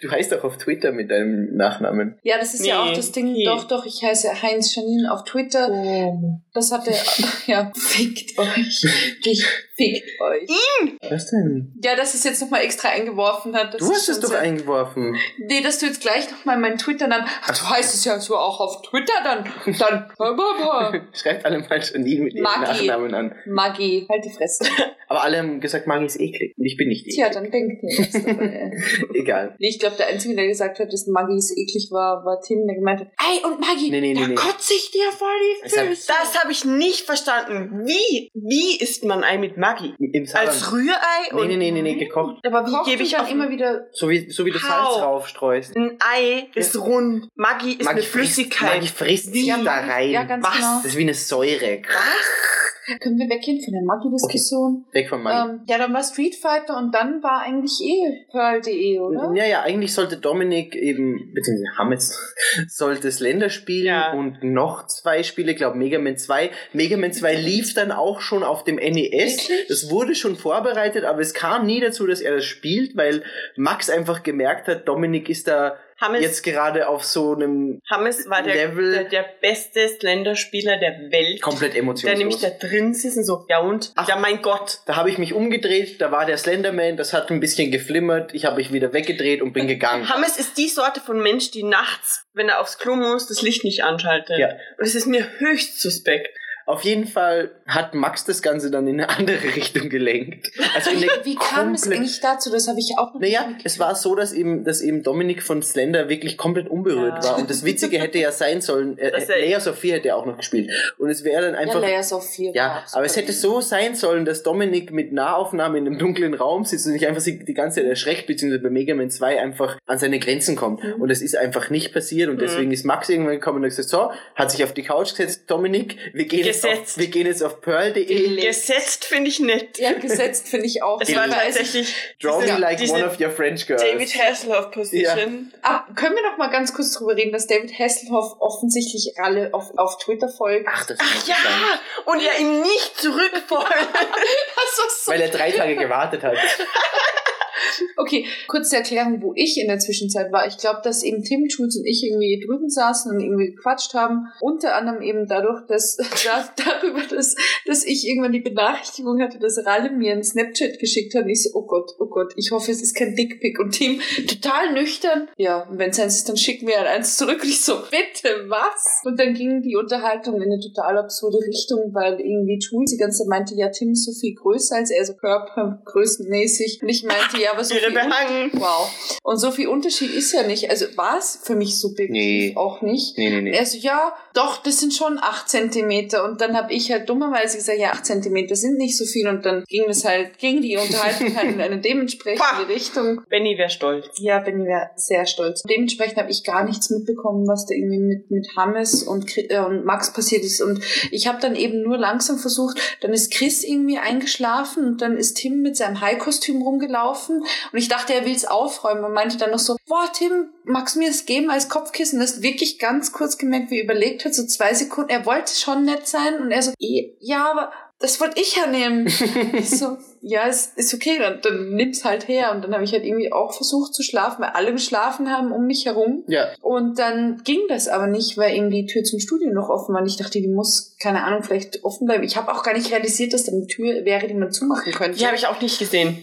du heißt auch auf Twitter mit deinem Nachnamen. Ja, das ist ja Nee, auch das Ding. nee. Doch, doch, ich heiße Heinz Janine auf Twitter. Oh. Das hatte, ja, fickt euch. Ich fickt euch. Was denn? Ja, dass es jetzt nochmal extra eingeworfen hat. Das Du ist hast es doch eingeworfen. Nee, dass du jetzt gleich nochmal meinen Twitter dann. Ach, du heißt es ja so auch auf Twitter dann. Dann. Schreibt alle mal Janine mit ihrem Maggi. Nachnamen an. Maggi, halt die Fresse. Aber alle haben gesagt, Maggi ist eklig. Und ich bin nicht eklig. Tja, dann denkt ihr äh. Egal. Nee, ich glaube, der Einzige, der gesagt hat, dass Maggi ist eklig war, war Tim, der gemeint hat, ey, und Maggi, Nee, nee, nee, da nee. kotze ich dir vor die hat- Füße. Das habe ich nicht verstanden. Wie? Wie isst man Ei mit Maggi? Im Saarland. Als Rührei? Nee, nee, nee, nee, nee, gekocht. Aber wie gebe ich dann immer wieder So wie, so wie du How? Salz draufstreust. ein Ei ist rund. Maggi ist Maggi eine frisst- Flüssigkeit. Maggi frisst Wie? sich Ja, da rein. ja, ganz Was? genau. Das ist wie eine Säure. Können wir weggehen von der Maggi-Diskussion? Weg von Maggi. Ähm, ja, dann war Street Fighter und dann war eigentlich eh Pearl.de, oder? Ja, ja, eigentlich sollte Dominik eben, beziehungsweise Hammes, sollte Slender spielen Ja. und noch zwei Spiele, glaube Mega Man 2. Mega Man 2 lief dann auch schon auf dem NES. Wirklich? Das wurde schon vorbereitet, aber es kam nie dazu, dass er das spielt, weil Max einfach gemerkt hat, Dominik ist da Hammes, jetzt gerade auf so einem Hammes war der, Level- der, der beste Slenderspieler der Welt. komplett Der nämlich emotionslos. da drin sitzt und so, ja und? Ach. ja mein Gott. Da habe ich mich umgedreht, da war der Slenderman, das hat ein bisschen geflimmert, ich habe mich wieder weggedreht und bin gegangen. Hammes ist die Sorte von Mensch, die nachts, wenn er aufs Klo muss, das Licht nicht anschaltet. Ja. Und es ist mir höchst suspekt. Auf jeden Fall hat Max das Ganze dann in eine andere Richtung gelenkt. Also Wie kam es eigentlich dazu? Das habe ich auch noch Naja, es war so, dass eben, dass eben Dominik von Slender wirklich komplett unberührt Ja. war. Und das Witzige hätte ja sein sollen, äh, er- Layers of Fear hätte er auch noch gespielt. Und es wäre dann ja, einfach. Layers of Fear. Ja, aber es hätte so sein sollen, dass Dominik mit Nahaufnahme in einem dunklen Raum sitzt und nicht einfach sich die ganze Zeit erschreckt, beziehungsweise bei Mega Man 2 einfach an seine Grenzen kommt. Mhm. Und das ist einfach nicht passiert und Mhm. deswegen ist Max irgendwann gekommen und hat gesagt, so, hat sich auf die Couch gesetzt, Dominik, wir gehen Jetzt auf, Gesetzt. wir gehen jetzt auf pearl.de. Gesetzt finde ich nett. Ja, gesetzt finde ich auch. Es war tatsächlich Draw me like diese one of your French girls. David Hasselhoff Position. Ah, können wir noch mal ganz kurz drüber reden, dass David Hasselhoff offensichtlich alle auf, auf Twitter folgt? Ach, das Ach ist ja, und er ihm nicht zurückfolgt. Das war so Weil er drei Tage gewartet hat. Okay, kurze Erklärung, wo ich in der Zwischenzeit war. Ich glaube, dass eben Tim, Schulz und ich irgendwie drüben saßen und irgendwie gequatscht haben. Unter anderem eben dadurch, dass da, darüber, dass, dass ich irgendwann die Benachrichtigung hatte, dass Ralle mir einen Snapchat geschickt hat. Und ich so, oh Gott, oh Gott, ich hoffe, es ist kein Dickpick. Und Tim total nüchtern. Ja, und wenn es eins ist, dann schicken wir halt eins zurück. Und ich so, bitte, was? Und dann ging die Unterhaltung in eine total absurde Richtung, weil irgendwie Jules die ganze Zeit meinte, ja, Tim ist so viel größer als er, so körpergrößenmäßig. Und ich meinte, ja, aber so Ihre Behangen. Wow. Und so viel Unterschied ist ja nicht. Also war es für mich subjektiv Nee. auch nicht. Nee, nee, nee. er so, ja, doch, das sind schon acht Zentimeter. Und dann habe ich halt dummerweise gesagt, ja, acht Zentimeter sind nicht so viel. Und dann ging es halt, ging die Unterhaltung halt in eine dementsprechende. Richtung. Benny wäre stolz. Ja, Benny wäre sehr stolz. Dementsprechend habe ich gar nichts mitbekommen, was da irgendwie mit, mit Hammes und, äh, und Max passiert ist. Und ich habe dann eben nur langsam versucht, dann ist Chris irgendwie eingeschlafen und dann ist Tim mit seinem Hai-Kostüm rumgelaufen. Und ich dachte, er will es aufräumen und meinte dann noch so, boah, Tim, magst du mir das geben als Kopfkissen? Das ist wirklich ganz kurz gemerkt, wie er überlegt hat, so zwei Sekunden. Er wollte schon nett sein und er so, "Eh, ja, aber das wollte ich ja nehmen. Ich so, ja, es ist okay, dann, dann nimm's halt her. Und dann habe ich halt irgendwie auch versucht zu schlafen, weil alle geschlafen haben um mich herum. Ja, Und dann ging das aber nicht, weil eben die Tür zum Studio noch offen war. Und ich dachte, die muss, keine Ahnung, vielleicht offen bleiben. Ich habe auch gar nicht realisiert, dass da eine Tür wäre, die man zumachen könnte. Die habe ich auch nicht gesehen.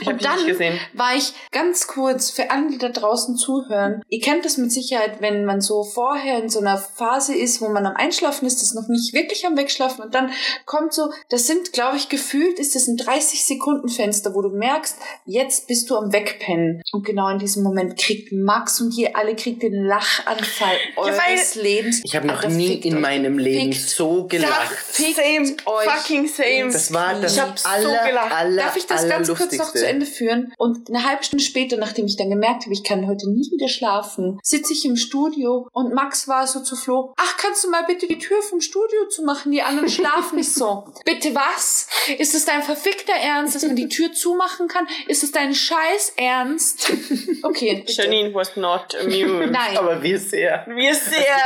Ich Und dann gesehen. war ich ganz kurz für alle, die da draußen zuhören. Ihr kennt das mit Sicherheit, wenn man so vorher in so einer Phase ist, wo man am Einschlafen ist, ist noch nicht wirklich am Wegschlafen und dann kommt so, das sind, glaube ich, gefühlt ist das ein 30 Sekunden Fenster, wo du merkst, jetzt bist du am Wegpennen. Und genau in diesem Moment kriegt Max und ihr alle kriegt den Lachanfall eures Lebens. ich habe noch Alter, nie in euch. meinem Leben Fickt. so gelacht. Same. euch Fucking same. Das war das Ich hab so aller, gelacht. aller, Darf ich das ganz kurz noch allerlustigste. Zu Ende führen? Und eine halbe Stunde später, nachdem ich dann gemerkt habe, ich kann heute nie wieder schlafen, sitze ich im Studio und Max war so zu Flo, ach, kannst du mal bitte die Tür vom Studio zu machen? Die anderen schlafen nicht so. Bitte was? Ist es dein verfickter Ernst, dass man die Tür zumachen kann? Ist es dein scheiß Ernst? Okay, bitte. Janine was not amused. Nein. Aber wie sehr. Wir sehr.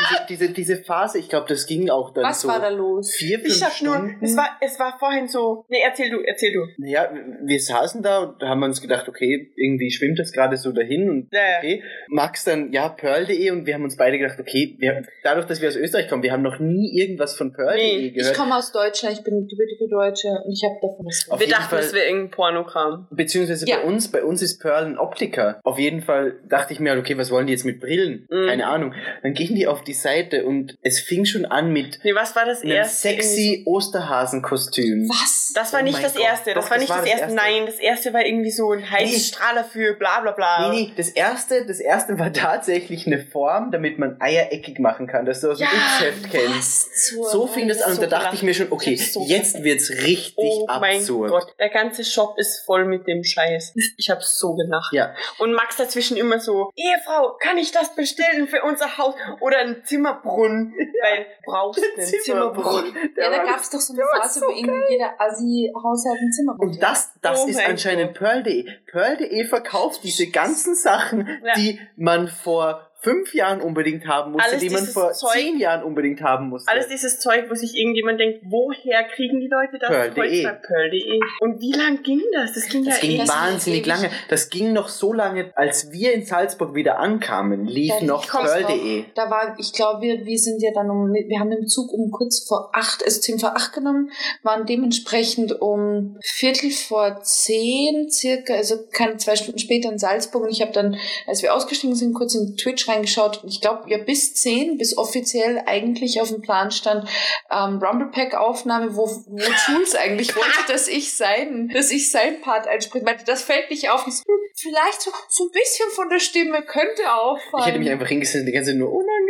Diese, diese, diese Phase, ich glaube, das ging auch dann Was so war da los? vier, fünf Ich sag nur, Stunden. es war, es war vorhin so. Nee, erzähl du, erzähl du. Naja, wir saßen da und haben uns gedacht, okay, irgendwie schwimmt das gerade so dahin und Ja, ja. okay. Max dann, ja, pearl.de und wir haben uns beide gedacht, okay, wir, dadurch, dass wir aus Österreich kommen, wir haben noch nie irgendwas von pearl.de Nee, Ich gehört. komme aus Deutschland, ich bin gebürtige Deutsche und ich habe davon was Auf Wir dachten, Fall- es wäre irgendein Pornokram. Beziehungsweise Ja. bei uns, bei uns ist Pearl ein Optiker. Auf jeden Fall dachte ich mir, okay, was wollen die jetzt mit Brillen? Mhm. Keine Ahnung. Dann gingen die auf die Seite und es fing schon an mit Nee, was war das einem erste? sexy Osterhasenkostüm. Was? Das war Oh nicht das Gott. erste. Das Doch, war das nicht war das, das erste. erste. Nein, das erste war irgendwie so ein Heizstrahler für bla bla bla. Nee, nee, das erste, das erste war tatsächlich eine Form, damit man Eier eckig machen kann, dass du aus dem Ja, X-Heft kennst. So fing das an und so da dachte ich mir schon, okay, so jetzt wird's richtig Oh mein absurd. Gott, der ganze Shop ist voll mit dem Scheiß. Ich habe so gelacht. Ja, Und Max dazwischen immer so, Ehefrau, kann ich das bestellen für unser Haus? Oder einen Zimmerbrunnen, weil brauchst du einen Zimmerbrunnen. Der Ja, da war- gab es doch so eine Phase, so wo irgendwie jeder Assi-Haushalt ein Zimmer Und das, das Oh ist mein anscheinend Pearl.de. Pearl.de verkauft diese ganzen Sachen, Ja. die man vor fünf Jahren unbedingt haben musste, Alles die man vor Zeug- zehn Jahren unbedingt haben musste. Alles dieses Zeug, wo sich irgendjemand denkt, woher kriegen die Leute das? Pearl.de. Heutzutage Pearl.de. Und wie lang ging das? Das ging das ja ging eh. das wahnsinnig lange. Das ging noch so lange, als wir in Salzburg wieder ankamen, lief Ja, noch Pearl.de. Da war, ich glaube, wir, wir sind ja dann um, wir haben den Zug um kurz vor acht, also zehn vor acht genommen, waren dementsprechend um Viertel vor zehn circa, also keine zwei Stunden später in Salzburg und ich habe dann, als wir ausgestiegen sind, kurz in Twitch reingeschaut und ich glaube, ja bis zehn, bis offiziell eigentlich auf dem Plan stand, ähm, Rumblepack-Aufnahme, wo, wo Jules eigentlich wollte, dass ich sein, dass ich sein Part einspreche. Meinte, das fällt nicht auf. Hm, Vielleicht so, so ein bisschen von der Stimme könnte auffallen. Ich hätte mich einfach hingesetzt die ganze Zeit nur unangenehm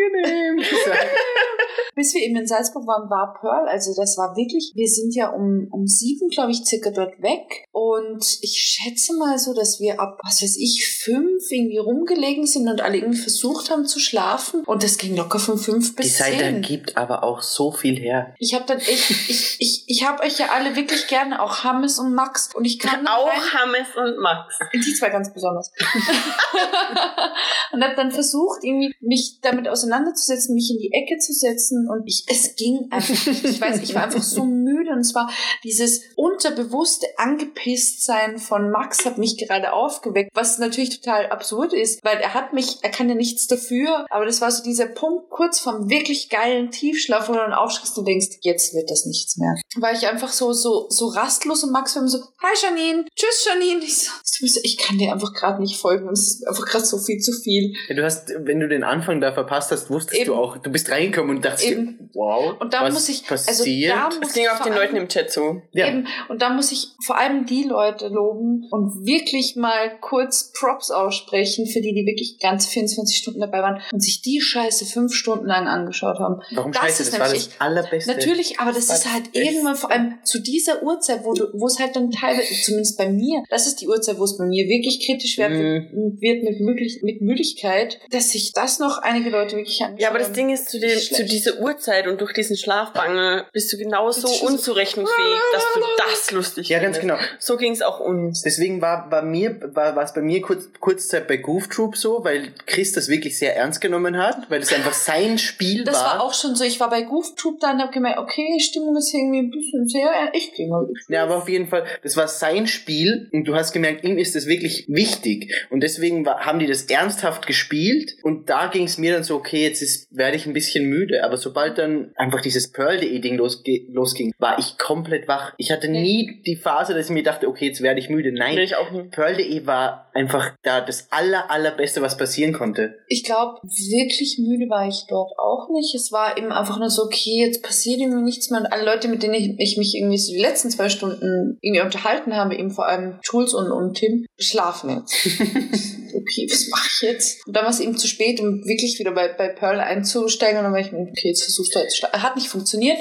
gesagt. bis wir eben in Salzburg waren, war Pearl. Also das war wirklich, wir sind ja um, um sieben, glaube ich, circa dort weg. Und ich schätze mal so, dass wir ab, was weiß ich, fünf irgendwie rumgelegen sind und alle irgendwie versucht haben zu schlafen. Und das ging locker von fünf bis Die Zeit zehn. gibt aber auch so viel her. Ich habe dann echt, ich, ich, ich habe euch ja alle wirklich gerne, auch Hammes und Max. Und ich kann Auch rein- Hammes und Max. die zwei ganz besonders. und habe dann versucht, irgendwie mich damit auseinanderzusetzen, mich in die Ecke zu setzen. Und ich, es ging einfach. Ich weiß, ich war einfach so müde. Und es war dieses unterbewusste Angepisstsein von Max hat mich gerade aufgeweckt, was natürlich total absurd ist, weil er hat mich, er kann ja nichts dafür. Aber das war so dieser Punkt kurz vom wirklich geilen Tiefschlaf, wo du dann aufschreckst und denkst, jetzt wird das nichts mehr. War ich einfach so, so, so rastlos und Max war immer so, hi Janine, tschüss Janine. Ich so, ich kann dir einfach gerade nicht folgen. und Es ist einfach gerade so viel zu viel. Ja, du hast, wenn du den Anfang da verpasst hast, wusstest Eben. du auch, du bist reingekommen und dachtest, dir, wow, Und da was muss ich, also passiert? da Das muss ging ich auch den Leuten im Chat so. ja. Eben. Und da muss ich vor allem die Leute loben und wirklich mal kurz Props aussprechen für die, die wirklich ganze 24 Stunden dabei waren und sich die Scheiße fünf Stunden lang angeschaut haben. Warum Das scheiße, ist das war das allerbeste. Natürlich, aber das war ist halt das irgendwann vor allem zu dieser Uhrzeit, wo du, wo es halt dann teilweise, zumindest bei mir, das ist die Uhrzeit, wo es bei mir wirklich kritisch wird, Mhm. wird mit, möglich, mit Müdigkeit, dass sich das noch einige Leute wirklich anschauen. Ja, aber das Ding ist, zu, Schlecht. zu dieser Uhrzeit und durch diesen Schlafmangel bist du genauso Das so- unzurechnungsfähig, dass du das lustig Ja, ganz findest. genau. So ging es auch uns. Deswegen war bei mir, war, es bei mir kurz, kurzzeit bei Goof Troop so, weil Chris das wirklich sehr ernst genommen hat, weil es einfach sein Spiel Das war. war auch schon so. Ich war bei GoofTube da und hab gemerkt, okay, Stimmung ist irgendwie ein bisschen sehr, ich gehe mal. Ja, aber auf jeden Fall, das war sein Spiel und du hast gemerkt, ihm ist das wirklich wichtig. Und deswegen war, haben die das ernsthaft gespielt und da ging es mir dann so, okay, jetzt ist, werde ich ein bisschen müde. Aber sobald dann einfach dieses Pearl.de-Ding losge losging, war ich komplett wach. Ich hatte nie die Phase, dass ich mir dachte, okay, jetzt werde ich müde. Nein, Nee, ich auch nicht. Pearl.de war einfach da das aller, allerbeste, was passieren konnte. Ich glaube, wirklich müde war ich dort auch nicht. Es war eben einfach nur so, okay, jetzt passiert irgendwie nichts mehr. Und alle Leute, mit denen ich, ich mich irgendwie so die letzten zwei Stunden irgendwie unterhalten habe, eben vor allem Jules und, und Tim, schlafen jetzt. okay, was mache ich jetzt? Und dann war es eben zu spät, um wirklich wieder bei, bei Pearl einzusteigen. Und dann war ich, mir, okay, jetzt versuchst du halt zu starten. Hat nicht funktioniert.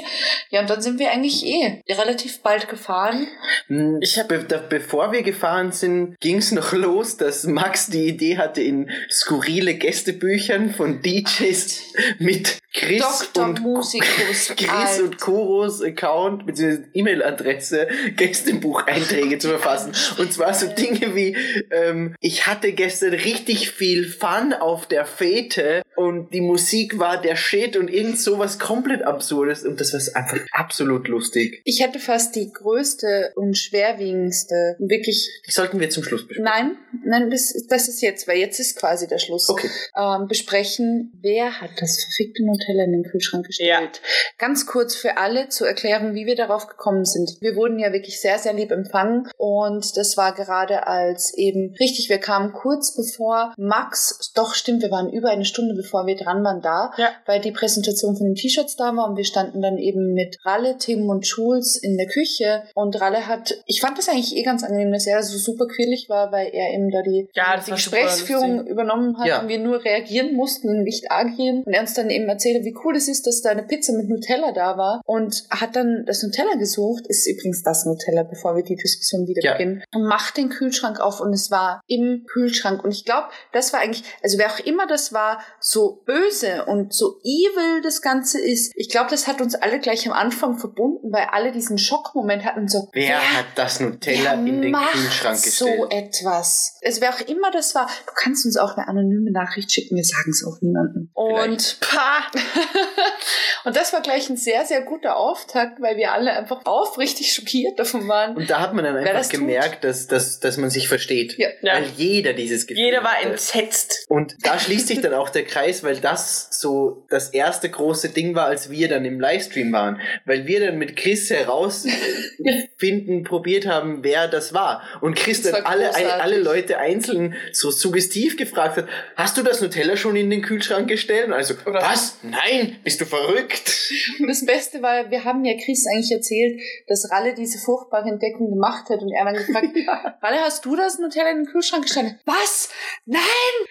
Ja, und dann sind wir eigentlich eh relativ bald gefahren. Hm, Ich habe, bevor wir gefahren sind, ging es noch los, dass Max die Idee hatte, in skurrile Gästebüchern von DJs mit Chris Dr. und Musikus. Chris Alter. und Koros Account bzw. E-Mail-Adresse Gästebucheinträge zu verfassen. Und zwar so Dinge wie, ähm, ich hatte gestern richtig viel Fun auf der Fete und die Musik war der Shit und irgend sowas komplett Absurdes und das war einfach absolut lustig. Ich hätte fast die größte und schwerwiegendste, wirklich Die sollten wir zum Schluss besprechen. Nein, nein, das, das ist jetzt, weil jetzt ist quasi der Schluss. Okay. Ähm, besprechen, wer hat das verfickte Nutella in den Kühlschrank gestellt? Ja. Ganz kurz für alle zur Erklärung, wie wir darauf gekommen sind. Wir wurden ja wirklich sehr, sehr lieb empfangen und das war gerade als eben richtig, wir kamen kurz bevor Max, doch stimmt, wir waren über eine Stunde bevor wir dran waren da, Ja. weil die Präsentation von den T-Shirts da war und wir standen dann eben mit Ralle, Tim und Jules in der Küche und Ralle hat, ich fand das eigentlich eh ganz angenehm, dass er so super quirlig war, weil er eben da die, Ja, die Gesprächsführung übernommen hat Ja. und wir nur reagieren mussten und nicht agieren und er uns dann eben erzählte, wie cool es ist, dass da eine Pizza mit Nutella da war und hat dann das Nutella gesucht, ist übrigens das Nutella, bevor wir die Diskussion wieder Ja. beginnen, und macht den Kühlschrank auf und es war im Kühlschrank und ich glaube, das war eigentlich, also wer auch immer das war, so böse und so evil das Ganze ist, ich glaube, das hat uns alle gleich am Anfang verbunden, weil alle diesen Schockmoment hatten so, Wer hat das Nutella Wer in den Kühlschrank so gestellt? etwas. Also wer auch immer das war, du kannst uns auch eine anonyme Nachricht schicken, wir sagen es auch niemandem. Und, Pah! und das war gleich ein sehr, sehr guter Auftakt, weil wir alle einfach aufrichtig schockiert davon waren. Und da hat man dann einfach das tut? gemerkt, dass, dass, dass man sich versteht. Ja. Ja. Weil jeder dieses Gefühl Jeder war hatte. entsetzt. Und da schließt sich dann auch der Kreis, weil das so das erste große Ding war, als wir dann im Livestream waren. Weil wir dann mit Chris herausfinden, probiert haben, wer das war. Und Chris Das dann alle, alle Leute einzeln so suggestiv gefragt hat, hast du das Nutella schon in den Kühlschrank gestellt? Und also, Oder- was? Nein, bist du verrückt? Und das Beste war, wir haben ja Chris eigentlich erzählt, dass Ralle diese furchtbare Entdeckung gemacht hat und er dann gefragt, ja. Ralle, hast du das Nutella in den Kühlschrank gestanden? Was? Nein!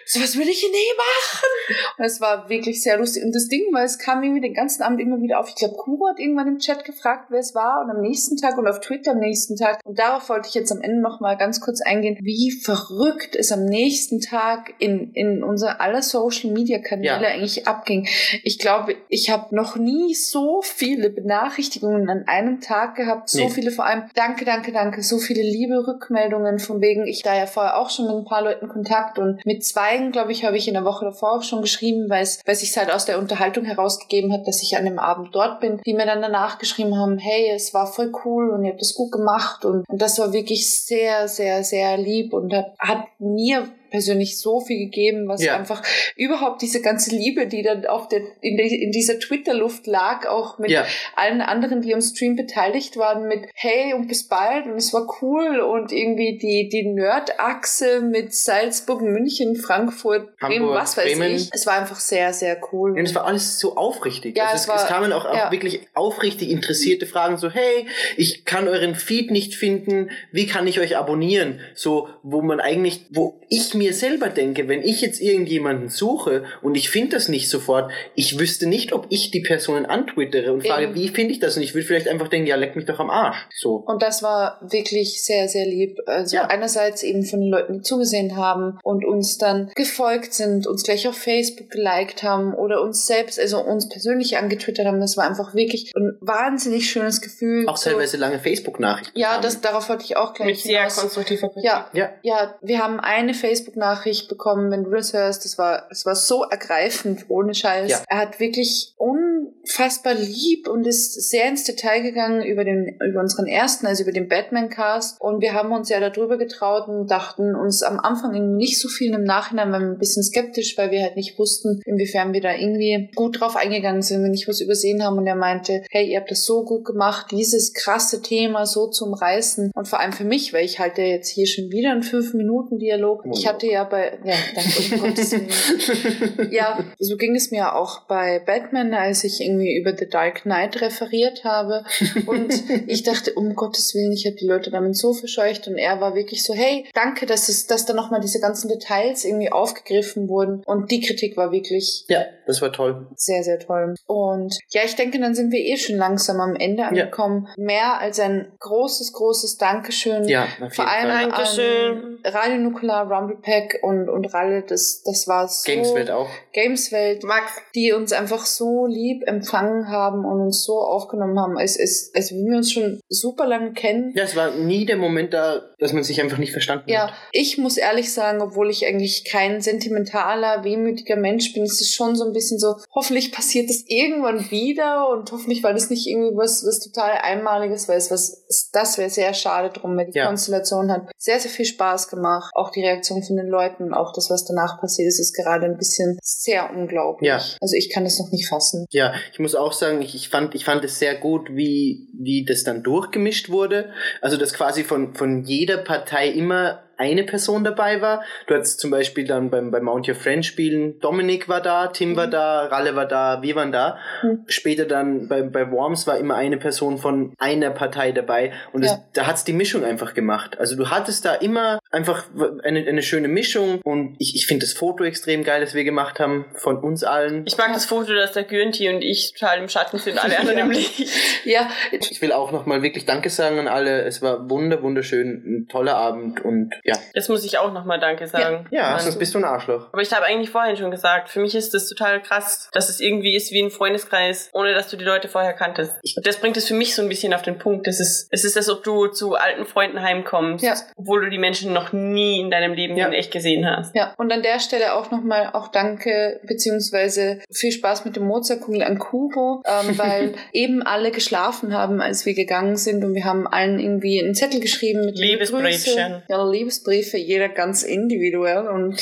So was will ich nie machen! Und es war wirklich sehr lustig. Und das Ding war, es kam irgendwie den ganzen Abend immer wieder auf. Ich glaube, Kuro hat irgendwann im Chat gefragt, wer es war und am nächsten Tag und auf Twitter am nächsten Tag. Und darauf wollte ich jetzt am Ende noch mal ganz kurz eingehen, wie verrückt es am nächsten Tag in, in unser aller Social Media Kanäle ja. eigentlich abging. Ich glaube, ich habe noch nie so viele Benachrichtigungen an einem Tag gehabt, so nee. viele vor allem. Danke, danke, danke, so viele liebe Rückmeldungen von wegen, ich da ja vorher auch schon mit ein paar Leuten Kontakt und mit zweien, glaube ich, habe ich in der Woche davor auch schon geschrieben, weil es, weil sich halt aus der Unterhaltung herausgegeben hat, dass ich an dem Abend dort bin, die mir dann danach geschrieben haben, hey, es war voll cool und ihr habt das gut gemacht und, und das war wirklich sehr, sehr, sehr lieb und hat, hat mir persönlich so viel gegeben, was ja. einfach überhaupt diese ganze Liebe, die dann auf der, in, der, in dieser Twitter-Luft lag, auch mit ja. allen anderen, die am Stream beteiligt waren, mit Hey und bis bald und es war cool und irgendwie die, die Nerd-Achse mit Salzburg, München, Frankfurt, Bremen, was weiß Bremen. ich. Es war einfach sehr, sehr cool. Und es war alles so aufrichtig. Ja, also es, es, war, es kamen auch, auch wirklich aufrichtig interessierte Fragen, so hey, ich kann euren Feed nicht finden, wie kann ich euch abonnieren? So, wo man eigentlich, wo ich mir selber denke, wenn ich jetzt irgendjemanden suche und ich finde das nicht sofort, ich wüsste nicht, ob ich die Personen antwittere und frage, Eben. wie finde ich das? Und ich würde vielleicht einfach denken, ja, leck mich doch am Arsch. So. Und das war wirklich sehr, sehr lieb. Also ja. einerseits eben von den Leuten, die zugesehen haben und uns dann gefolgt sind, uns gleich auf Facebook geliked haben oder uns selbst, also uns persönlich angetwittert haben. Das war einfach wirklich ein wahnsinnig schönes Gefühl. Auch teilweise so, lange Facebook-Nachrichten. Ja, das, darauf wollte ich auch gleich Mit sehr konstruktiver Kritik. Ja, ja. ja, wir haben eine Facebook Facebook-Nachricht bekommen, wenn du das hörst. Das war, es war so ergreifend, ohne Scheiß. Ja. Er hat wirklich unfassbar lieb und ist sehr ins Detail gegangen über den, über unseren ersten, also über den Batman-Cast. Und wir haben uns ja darüber getraut und dachten uns am Anfang nicht so viel im Nachhinein, waren wir ein bisschen skeptisch, weil wir halt nicht wussten, inwiefern wir da irgendwie gut drauf eingegangen sind, wenn nicht was übersehen haben. Und er meinte, hey, ihr habt das so gut gemacht, dieses krasse Thema so zum Reißen. Und vor allem für mich, weil ich halte jetzt hier schon wieder einen fünf Minuten Dialog. Hatte ja bei, ja, danke, um Gottes Willen. Ja, so ging es mir auch bei Batman, als ich irgendwie über The Dark Knight referiert habe. Und ich dachte, um Gottes Willen, ich habe die Leute damit so verscheucht. Und er war wirklich so, hey, danke, dass es, dass da nochmal diese ganzen Details irgendwie aufgegriffen wurden. Und die Kritik war wirklich. Ja, das war toll. Sehr, sehr toll. Und ja, ich denke, dann sind wir eh schon langsam am Ende angekommen. Ja. Mehr als ein großes, großes Dankeschön. Ja, vor allem Dankeschön. an Radio Nukular, Rumble Pack und, und Ralle. Das, das war so. Gameswelt auch. Gameswelt. Max. Die uns einfach so lieb empfangen haben und uns so aufgenommen haben, als, als, als wir uns schon super lange kennen. Ja, es war nie der Moment da, dass man sich einfach nicht verstanden ja, hat. Ja, ich muss ehrlich sagen, obwohl ich eigentlich kein sentimentaler, wehmütiger Mensch bin, ist es schon so ein bisschen so, hoffentlich passiert es irgendwann wieder und hoffentlich war das nicht irgendwie was, was total Einmaliges, weil es was, das wäre sehr schade drum, weil die ja. Konstellation hat sehr, sehr viel Spaß gemacht. Auch die Reaktion von den Leuten, auch das, was danach passiert ist, ist gerade ein bisschen sehr unglaublich. Ja. Also ich kann das noch nicht fassen. Ja, ich muss auch sagen, ich, ich fand, ich fand es sehr gut, wie, wie das dann durchgemischt wurde. Also, dass quasi von, von jeder Partei immer eine Person dabei war. Du hattest zum Beispiel dann beim, beim Mount Your Friend Spielen, Dominik war da, Tim mhm. war da, Ralle war da, wir waren da. Mhm. Später dann bei, bei Worms war immer eine Person von einer Partei dabei und ja. das, da hat's die Mischung einfach gemacht. Also du hattest da immer einfach eine, eine schöne Mischung und ich, ich finde das Foto extrem geil, das wir gemacht haben von uns allen. Ich mag das Foto, dass der Gürnti und ich total im Schatten sind, alle anderen im Licht. Ja. Ich will auch nochmal wirklich Danke sagen an alle. Es war wunder, wunderschön, ein toller Abend und ja. Jetzt muss ich auch nochmal Danke sagen. Ja, ja sonst bist du ein Arschloch. Aber ich habe eigentlich vorhin schon gesagt, für mich ist das total krass, dass es irgendwie ist wie ein Freundeskreis, ohne dass du die Leute vorher kanntest. Und das bringt es für mich so ein bisschen auf den Punkt. Es ist, es ist, als ob du zu alten Freunden heimkommst, ja. obwohl du die Menschen noch nie in deinem Leben ja. in echt gesehen hast. Ja, und an der Stelle auch nochmal auch Danke, beziehungsweise viel Spaß mit dem Mozartkugel an Kuro, ähm, weil eben alle geschlafen haben, als wir gegangen sind und wir haben allen irgendwie einen Zettel geschrieben mit Liebesbriefchen. Ja, Liebesbriefchen Liebesbriefe, jeder ganz individuell und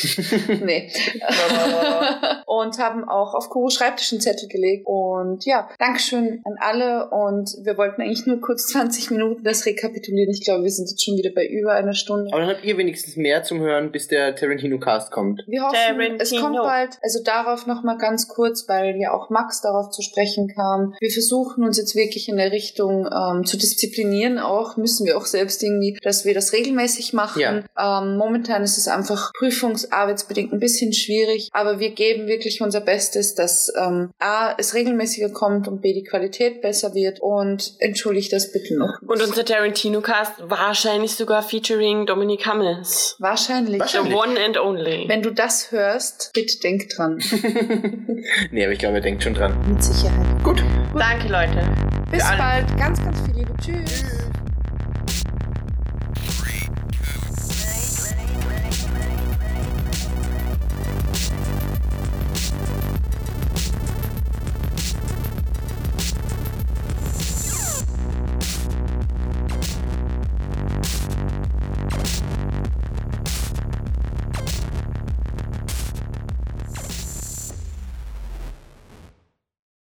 nee. und haben auch auf Kuro Schreibtisch einen Zettel gelegt. Und ja, Dankeschön an alle. Und wir wollten eigentlich nur kurz 20 Minuten das rekapitulieren. Ich glaube, wir sind jetzt schon wieder bei über einer Stunde. Aber dann habt ihr wenigstens mehr zum Hören, bis der Tarantino-Cast kommt. Wir hoffen, Tarantino. es kommt bald. Also darauf nochmal ganz kurz, weil ja auch Max darauf zu sprechen kam. Wir versuchen uns jetzt wirklich in der Richtung ähm, zu disziplinieren. Auch müssen wir auch selbst irgendwie, dass wir das regelmäßig machen. Ja. Ähm, momentan ist es einfach prüfungsarbeitsbedingt ein bisschen schwierig, aber wir geben wirklich unser Bestes, dass ähm, A, es regelmäßiger kommt und B, die Qualität besser wird und entschuldigt das bitte noch. Und unser Tarantino-Cast wahrscheinlich sogar featuring Dominic Hammes. Wahrscheinlich. The Wahrscheinlich. one and only. Wenn du das hörst, bitte denk dran. nee, aber ich glaube, er denkt schon dran. Mit Sicherheit. Gut. Danke, Leute. Bis bald. Ganz, ganz viel Liebe. Tschüss.